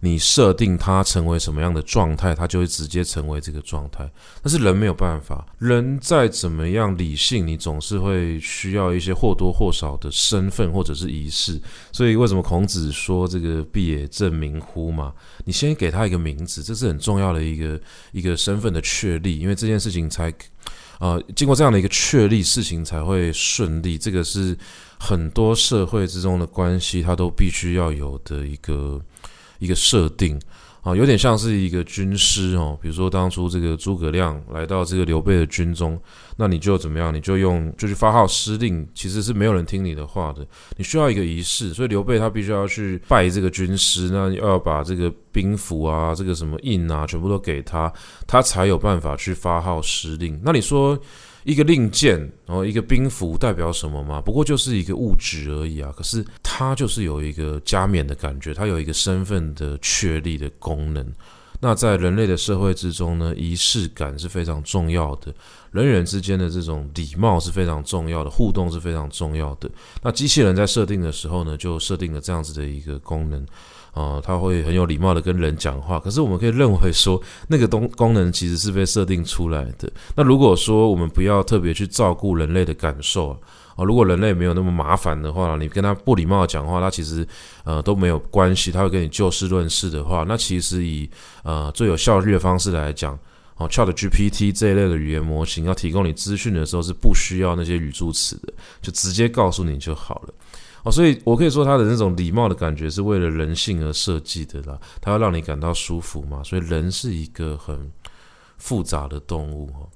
你设定它成为什么样的状态，它就会直接成为这个状态。但是人没有办法，人再怎么样理性，你总是会需要一些或多或少的身份或者是仪式。所以为什么孔子说这个“必也正名乎”嘛？你先给他一个名字，这是很重要的一个一个身份的确立，因为这件事情才呃经过这样的一个确立，事情才会顺利。这个是很多社会之中的关系，它都必须要有的一个。一个设定啊，有点像是一个军师哦。比如说当初这个诸葛亮来到这个刘备的军中，那你就怎么样？你就用就去发号施令，其实是没有人听你的话的。你需要一个仪式，所以刘备他必须要去拜这个军师，那要把这个兵符啊、这个什么印啊，全部都给他，他才有办法去发号施令。那你说？一个令箭，然后一个兵符代表什么吗？不过就是一个物质而已啊。可是它就是有一个加冕的感觉，它有一个身份的确立的功能。那在人类的社会之中呢，仪式感是非常重要的，人与人之间的这种礼貌是非常重要的，互动是非常重要的。那机器人在设定的时候呢，就设定了这样子的一个功能。啊、他会很有礼貌的跟人讲话，可是我们可以认为说，那个东功能其实是被设定出来的。那如果说我们不要特别去照顾人类的感受啊、如果人类没有那么麻烦的话，你跟他不礼貌的讲话，他其实呃都没有关系，他会跟你就事论事的话，那其实以呃最有效率的方式来讲，哦、，ChatGPT 这一类的语言模型要提供你资讯的时候是不需要那些语助词的，就直接告诉你就好了。哦，所以我可以说，他的那种礼貌的感觉是为了人性而设计的啦，他要让你感到舒服嘛。所以人是一个很复杂的动物哦。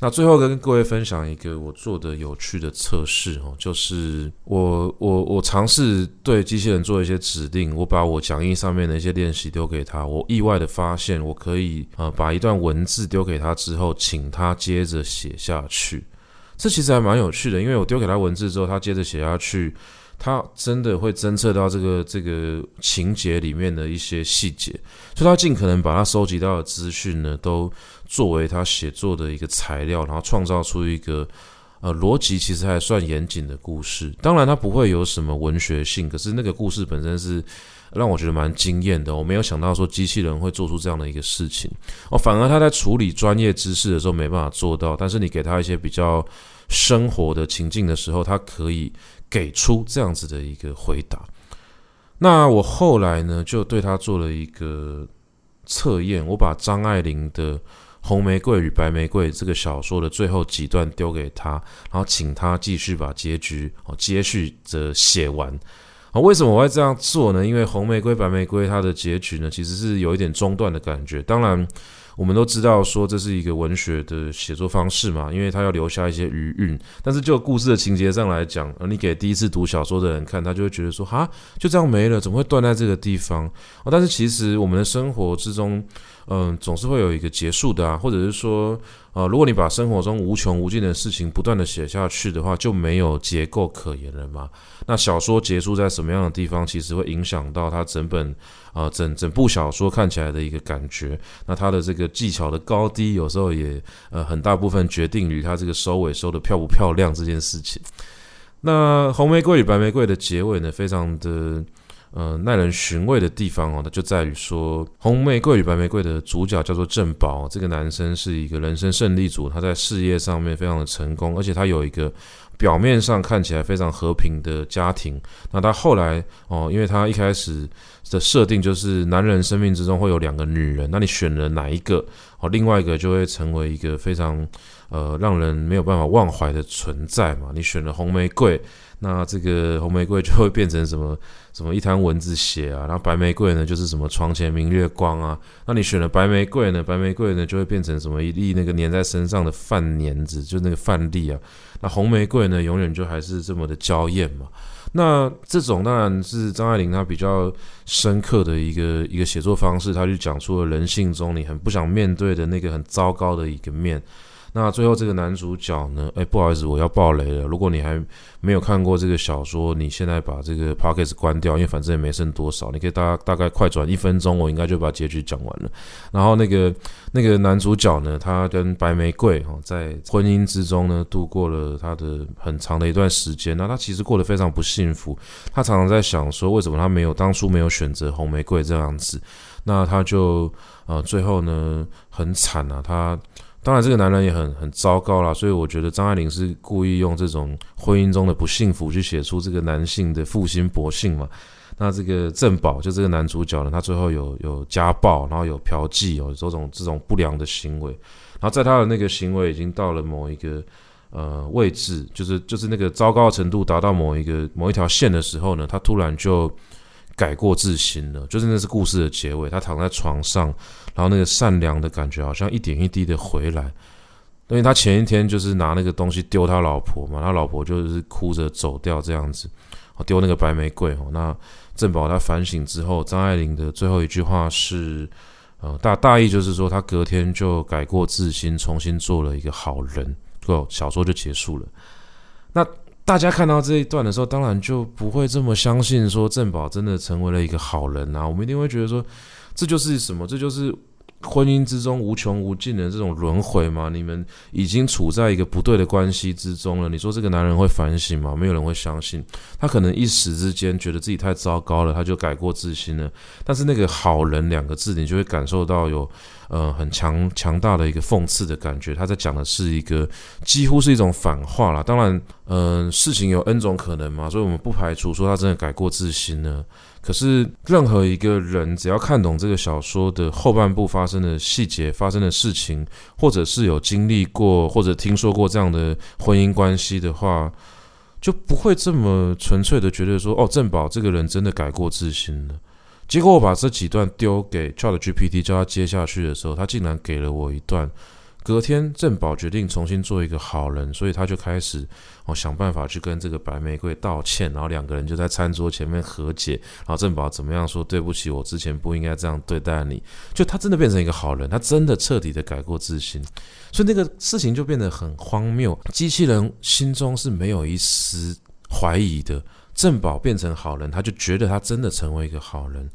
那最后跟各位分享一个我做的有趣的测试哦，就是我我我尝试对机器人做一些指令，我把我讲义上面的一些练习丢给他，我意外的发现我可以呃把一段文字丢给他之后，请他接着写下去。这其实还蛮有趣的，因为我丢给他文字之后，他接着写下去。他真的会侦测到这个这个情节里面的一些细节，所以他尽可能把他收集到的资讯呢，都作为他写作的一个材料，然后创造出一个呃逻辑其实还算严谨的故事。当然，他不会有什么文学性，可是那个故事本身是让我觉得蛮惊艳的。我没有想到说机器人会做出这样的一个事情哦，反而他在处理专业知识的时候没办法做到，但是你给他一些比较生活的情境的时候，他可以。给出这样子的一个回答，那我后来呢就对他做了一个测验，我把张爱玲的《红玫瑰与白玫瑰》这个小说的最后几段丢给他，然后请他继续把结局哦接续着写完。啊，为什么我会这样做呢？因为《红玫瑰白玫瑰》它的结局呢其实是有一点中断的感觉，当然。我们都知道说这是一个文学的写作方式嘛，因为他要留下一些余韵。但是就故事的情节上来讲，而你给第一次读小说的人看，他就会觉得说，哈，就这样没了，怎么会断在这个地方？哦，但是其实我们的生活之中。嗯，总是会有一个结束的啊，或者是说，呃，如果你把生活中无穷无尽的事情不断的写下去的话，就没有结构可言了嘛。那小说结束在什么样的地方，其实会影响到它整本，呃，整整部小说看起来的一个感觉。那它的这个技巧的高低，有时候也，呃，很大部分决定于它这个收尾收得漂不漂亮这件事情。那红玫瑰与白玫瑰的结尾呢，非常的。呃，耐人寻味的地方哦，那就在于说，《红玫瑰与白玫瑰》的主角叫做郑宝，这个男生是一个人生胜利组，他在事业上面非常的成功，而且他有一个表面上看起来非常和平的家庭。那他后来哦，因为他一开始的设定就是男人生命之中会有两个女人，那你选了哪一个哦，另外一个就会成为一个非常呃让人没有办法忘怀的存在嘛。你选了红玫瑰。那这个红玫瑰就会变成什么 什么一滩蚊子血啊，然后白玫瑰呢就是什么床前明月光啊。那你选了白玫瑰呢，白玫瑰呢就会变成什么一粒那个粘在身上的饭粘子，就那个饭粒啊。那红玫瑰呢永远就还是这么的娇艳嘛。那这种当然是张爱玲她比较深刻的一个一个写作方式，她就讲出了人性中你很不想面对的那个很糟糕的一个面。那最后这个男主角呢？哎，不好意思，我要爆雷了。如果你还没有看过这个小说，你现在把这个 podcast 关掉，因为反正也没剩多少，你可以大大概快转一分钟，我应该就把结局讲完了。然后那个那个男主角呢，他跟白玫瑰哈在婚姻之中呢度过了他的很长的一段时间。那他其实过得非常不幸福，他常常在想说，为什么他没有当初没有选择红玫瑰这样子？那他就呃最后呢很惨啊，他。当然，这个男人也很很糟糕啦，所以我觉得张爱玲是故意用这种婚姻中的不幸福去写出这个男性的负心薄幸嘛。那这个郑宝就这个男主角呢，他最后有有家暴，然后有嫖妓，有这种这种不良的行为。然后在他的那个行为已经到了某一个呃位置，就是就是那个糟糕程度达到某一个某一条线的时候呢，他突然就。改过自新了，就是那是故事的结尾。他躺在床上，然后那个善良的感觉好像一点一滴的回来。因为他前一天就是拿那个东西丢他老婆嘛，他老婆就是哭着走掉这样子，丢那个白玫瑰哦。那郑宝他反省之后，张爱玲的最后一句话是，呃，大大意就是说他隔天就改过自新，重新做了一个好人，哦，小说就结束了。那。大家看到这一段的时候，当然就不会这么相信说郑宝真的成为了一个好人啊！我们一定会觉得说，这就是什么？这就是。婚姻之中无穷无尽的这种轮回吗？你们已经处在一个不对的关系之中了。你说这个男人会反省吗？没有人会相信。他可能一时之间觉得自己太糟糕了，他就改过自新了。但是那个“好人”两个字，你就会感受到有呃很强强大的一个讽刺的感觉。他在讲的是一个几乎是一种反话啦。当然，嗯、呃，事情有 N 种可能嘛，所以我们不排除说他真的改过自新呢。可是，任何一个人只要看懂这个小说的后半部发生的细节、发生的事情，或者是有经历过或者听说过这样的婚姻关系的话，就不会这么纯粹的觉得说，哦，郑宝这个人真的改过自新了。结果我把这几段丢给 ChatGPT 叫他接下去的时候，他竟然给了我一段。隔天，郑宝决定重新做一个好人，所以他就开始哦想办法去跟这个白玫瑰道歉，然后两个人就在餐桌前面和解。然后郑宝怎么样说对不起，我之前不应该这样对待你。就他真的变成一个好人，他真的彻底的改过自新，所以那个事情就变得很荒谬。机器人心中是没有一丝怀疑的，郑宝变成好人，他就觉得他真的成为一个好人。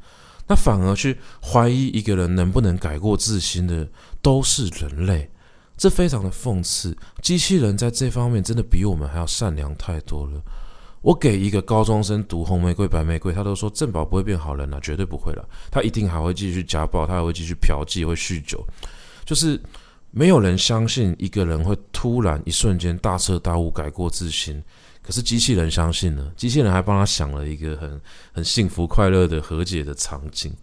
那反而去怀疑一个人能不能改过自新的，都是人类。这非常的讽刺，机器人在这方面真的比我们还要善良太多了。我给一个高中生读《红玫瑰白玫瑰》，他都说郑宝不会变好人了，绝对不会了，他一定还会继续家暴，他还会继续嫖妓，会酗酒。就是没有人相信一个人会突然一瞬间大彻大悟改过自新，可是机器人相信了，机器人还帮他想了一个很很幸福快乐的和解的场景。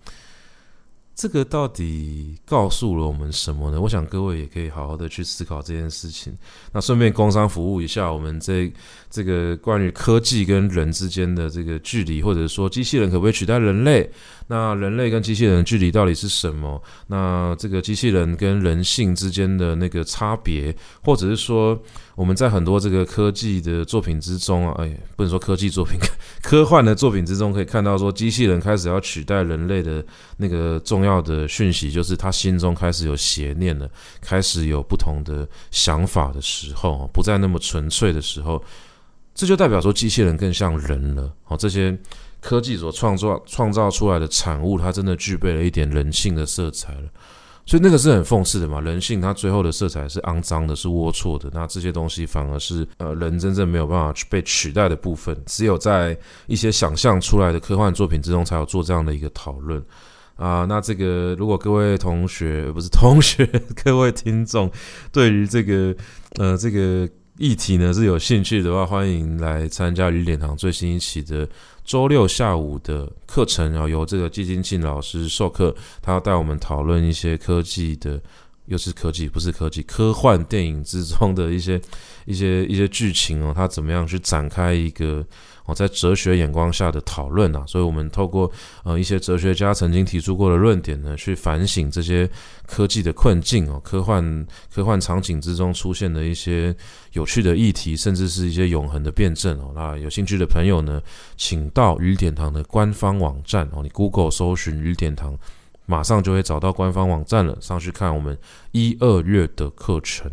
这个到底告诉了我们什么呢？我想各位也可以好好的去思考这件事情。那顺便工商服务一下，我们这这个关于科技跟人之间的这个距离，或者说机器人可不可以取代人类？那人类跟机器人的距离到底是什么？那这个机器人跟人性之间的那个差别，或者是说我们在很多这个科技的作品之中啊，哎，不能说科技作品，科幻的作品之中可以看到说，机器人开始要取代人类的那个重要的讯息，就是他心中开始有邪念了，开始有不同的想法的时候，不再那么纯粹的时候，这就代表说机器人更像人了。好，这些。科技所创造创造出来的产物，它真的具备了一点人性的色彩了，所以那个是很讽刺的嘛。人性它最后的色彩是肮脏的，是龌龊的。那这些东西反而是呃人真正没有办法去被取代的部分。只有在一些想象出来的科幻作品之中，才有做这样的一个讨论啊。那这个如果各位同学不是同学，各位听众对于这个呃这个议题呢是有兴趣的话，欢迎来参加与点堂最新一期的。周六下午的课程，然后由这个季金庆老师授课，他要带我们讨论一些科技的，又是科技，不是科技，科幻电影之中的一些一些一些剧情哦，他怎么样去展开一个。哦，在哲学眼光下的讨论啊，所以我们透过呃一些哲学家曾经提出过的论点呢，去反省这些科技的困境哦，科幻科幻场景之中出现的一些有趣的议题，甚至是一些永恒的辩证哦。那有兴趣的朋友呢，请到与点堂的官方网站哦，你 Google 搜寻与点堂，马上就会找到官方网站了，上去看我们一二月的课程。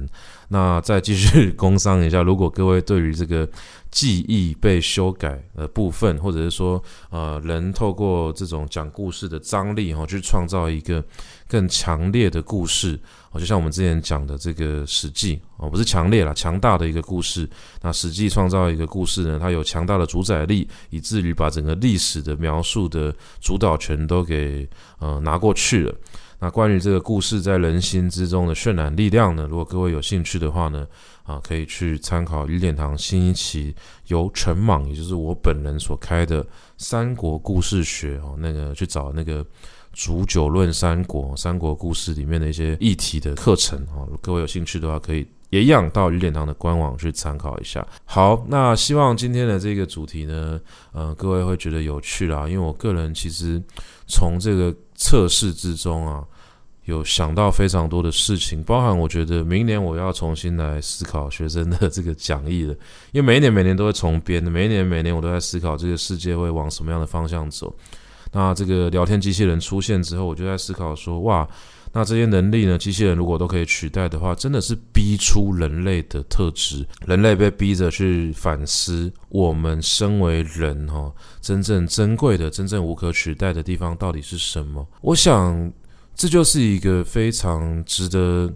那再继续工商一下，如果各位对于这个。记忆被修改的部分，或者是说，呃，人透过这种讲故事的张力，哈，去创造一个更强烈的故事，哦，就像我们之前讲的这个《史记》，哦，不是强烈啦，强大的一个故事。那《史记》创造一个故事呢，它有强大的主宰力，以至于把整个历史的描述的主导权都给呃拿过去了。那关于这个故事在人心之中的渲染力量呢，如果各位有兴趣的话呢，啊，可以去参考与点堂新一期由陈莽，也就是我本人所开的《三国故事学》哦，那个去找那个煮酒论三国、三国故事里面的一些议题的课程哦。各位有兴趣的话，可以也一样到与点堂的官网去参考一下。好，那希望今天的这个主题呢，呃，各位会觉得有趣啦，因为我个人其实从这个测试之中啊。有想到非常多的事情，包含我觉得明年我要重新来思考学生的这个讲义了，因为每一年每年都会重编的，每一年每年我都在思考这个世界会往什么样的方向走。那这个聊天机器人出现之后，我就在思考说，哇，那这些能力呢，机器人如果都可以取代的话，真的是逼出人类的特质，人类被逼着去反思我们身为人哈，真正珍贵的、真正无可取代的地方到底是什么？我想。这就是一个非常值得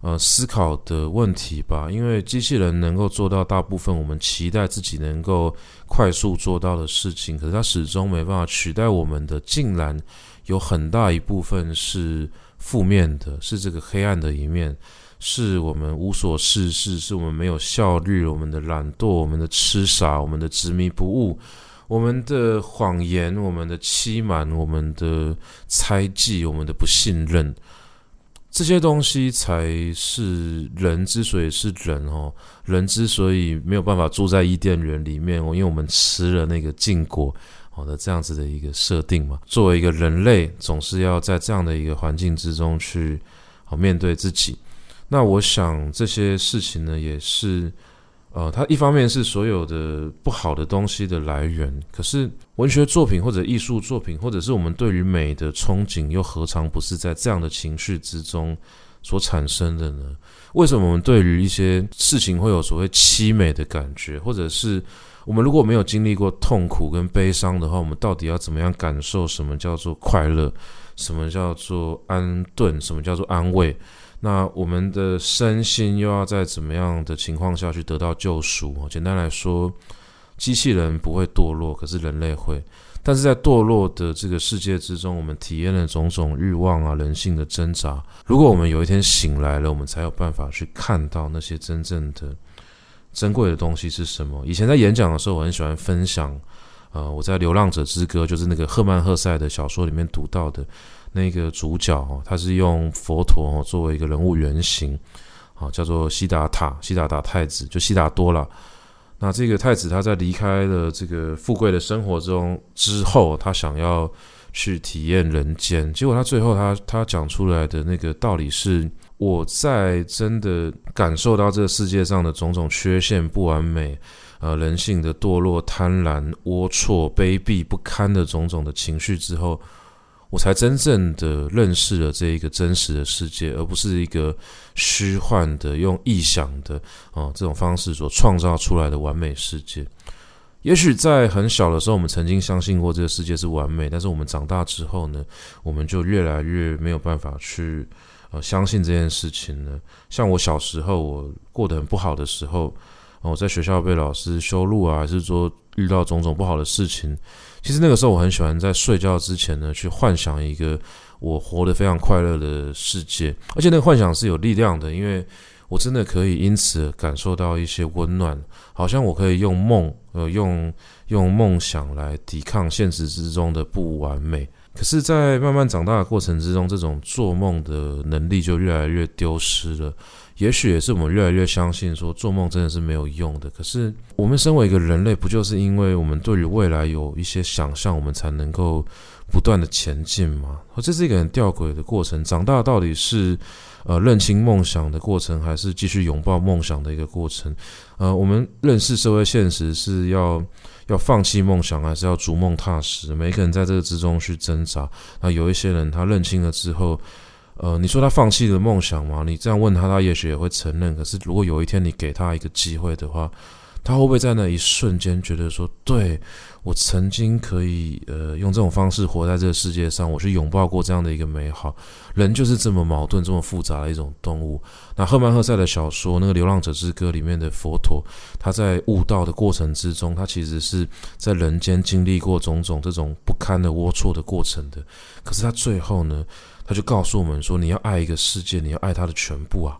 呃思考的问题吧，因为机器人能够做到大部分我们期待自己能够快速做到的事情，可是它始终没办法取代我们的，竟然有很大一部分是负面的，是这个黑暗的一面，是我们无所事事，是我们没有效率，我们的懒惰，我们的痴傻，我们的执迷不悟。我们的谎言，我们的欺瞒，我们的猜忌，我们的不信任，这些东西才是人之所以是人哦。人之所以没有办法住在伊甸园里面哦，因为我们吃了那个禁果，好的这样子的一个设定嘛。作为一个人类，总是要在这样的一个环境之中去好面对自己。那我想这些事情呢，也是。呃，它一方面是所有的不好的东西的来源，可是文学作品或者艺术作品，或者是我们对于美的憧憬，又何尝不是在这样的情绪之中所产生的呢？为什么我们对于一些事情会有所谓凄美的感觉，或者是我们如果没有经历过痛苦跟悲伤的话，我们到底要怎么样感受什么叫做快乐，什么叫做安顿，什么叫做安慰？那我们的身心又要在怎么样的情况下去得到救赎？简单来说，机器人不会堕落，可是人类会。但是在堕落的这个世界之中，我们体验了种种欲望啊，人性的挣扎。如果我们有一天醒来了，我们才有办法去看到那些真正的珍贵的东西是什么。以前在演讲的时候，我很喜欢分享，呃，我在《流浪者之歌》就是那个赫曼·赫塞的小说里面读到的。那个主角哦，他是用佛陀作为一个人物原型，好，叫做悉达塔，悉达达太子，就悉达多了。那这个太子他在离开了这个富贵的生活中之后，他想要去体验人间，结果他最后他他讲出来的那个道理是：我在真的感受到这个世界上的种种缺陷、不完美。呃，人性的堕落、贪婪、龌龊、卑鄙不堪的种种的情绪之后，我才真正的认识了这一个真实的世界，而不是一个虚幻的、用臆想的啊、这种方式所创造出来的完美世界。也许在很小的时候，我们曾经相信过这个世界是完美，但是我们长大之后呢，我们就越来越没有办法去呃相信这件事情了。像我小时候，我过得很不好的时候。我在学校被老师羞辱啊，还是说遇到种种不好的事情，其实那个时候我很喜欢在睡觉之前呢，去幻想一个我活得非常快乐的世界，而且那个幻想是有力量的，因为我真的可以因此感受到一些温暖，好像我可以用梦，呃，用用梦想来抵抗现实之中的不完美。可是，在慢慢长大的过程之中，这种做梦的能力就越来越丢失了。也许也是我们越来越相信说做梦真的是没有用的。可是我们身为一个人类，不就是因为我们对于未来有一些想象，我们才能够不断的前进吗？这是一个很吊诡的过程。长大到底是呃认清梦想的过程，还是继续拥抱梦想的一个过程？呃，我们认识社会现实是要要放弃梦想，还是要逐梦踏实？每个人在这个之中去挣扎。那有一些人他认清了之后。呃，你说他放弃了梦想吗？你这样问他，他也许也会承认。可是，如果有一天你给他一个机会的话，他会不会在那一瞬间觉得说，对，我曾经可以呃用这种方式活在这个世界上，我去拥抱过这样的一个美好。人就是这么矛盾、这么复杂的一种动物。那赫曼·赫塞的小说《那个流浪者之歌》里面的佛陀，他在悟道的过程之中，他其实是在人间经历过种种这种不堪的龌龊的过程的。可是他最后呢？他就告诉我们说：“你要爱一个世界，你要爱它的全部啊！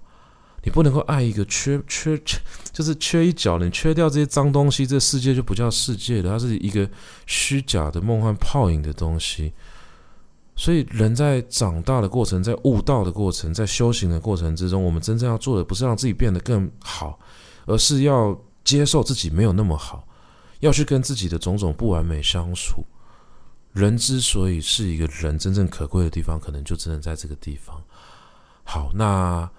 你不能够爱一个缺缺缺，就是缺一角的。你缺掉这些脏东西，这世界就不叫世界了。它是一个虚假的、梦幻泡影的东西。所以，人在长大的过程，在悟道的过程，在修行的过程之中，我们真正要做的，不是让自己变得更好，而是要接受自己没有那么好，要去跟自己的种种不完美相处。”人之所以是一个人，真正可贵的地方，可能就只能在这个地方。好，那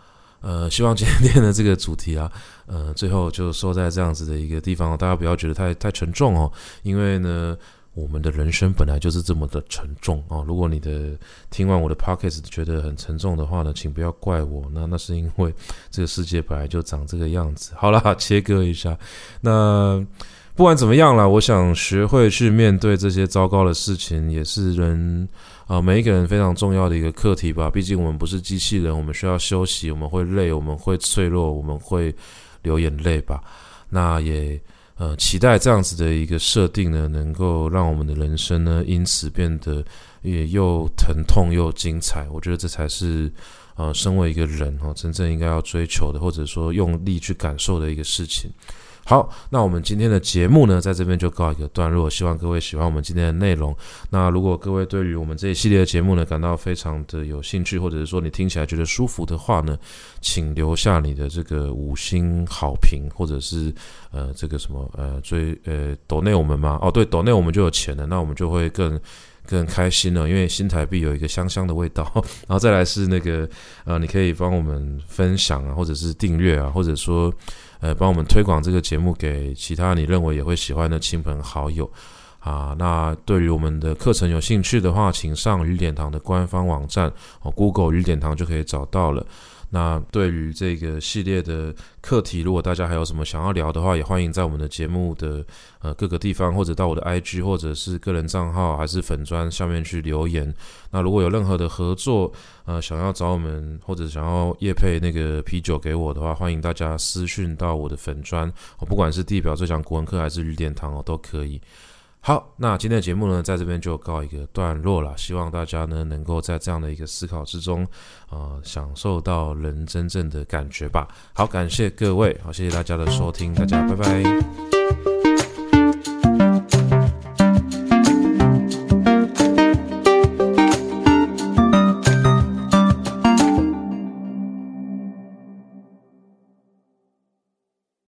呃，希望今天的这个主题啊，呃，最后就说在这样子的一个地方，大家不要觉得太太沉重哦，因为呢，我们的人生本来就是这么的沉重哦。如果你的听完我的 p o c k e t 觉得很沉重的话呢，请不要怪我，那那是因为这个世界本来就长这个样子。好了，切割一下，那。不管怎么样啦，我想学会去面对这些糟糕的事情，也是人啊、每一个人非常重要的一个课题吧。毕竟我们不是机器人，我们需要休息，我们会累，我们会脆弱，我们会流眼泪吧。那也呃期待这样子的一个设定呢，能够让我们的人生呢因此变得也又疼痛又精彩。我觉得这才是呃身为一个人哈、真正应该要追求的，或者说用力去感受的一个事情。好，那我们今天的节目呢，在这边就告一个段落。希望各位喜欢我们今天的内容。那如果各位对于我们这一系列的节目呢，感到非常的有兴趣，或者是说你听起来觉得舒服的话呢，请留下你的这个五星好评，或者是呃这个什么呃追呃抖内我们吗？哦，对，抖内我们就有钱了，那我们就会更更开心了，因为新台币有一个香香的味道。然后再来是那个呃，你可以帮我们分享啊，或者是订阅啊，或者说。呃，帮我们推广这个节目给其他你认为也会喜欢的亲朋好友啊。那对于我们的课程有兴趣的话，请上雨点堂的官方网站哦，Google 雨点堂就可以找到了。那对于这个系列的课题，如果大家还有什么想要聊的话，也欢迎在我们的节目的呃各个地方，或者到我的 IG 或者是个人账号，还是粉专下面去留言。那如果有任何的合作，呃，想要找我们或者想要业配那个啤酒给我的话，欢迎大家私讯到我的粉专，哦，不管是地表最强国文课还是日点堂哦，都可以。好，那今天的节目呢，在这边就告一个段落了。希望大家呢，能够在这样的一个思考之中，呃，享受到人真正的感觉吧。好，感谢各位，好，谢谢大家的收听，大家拜拜。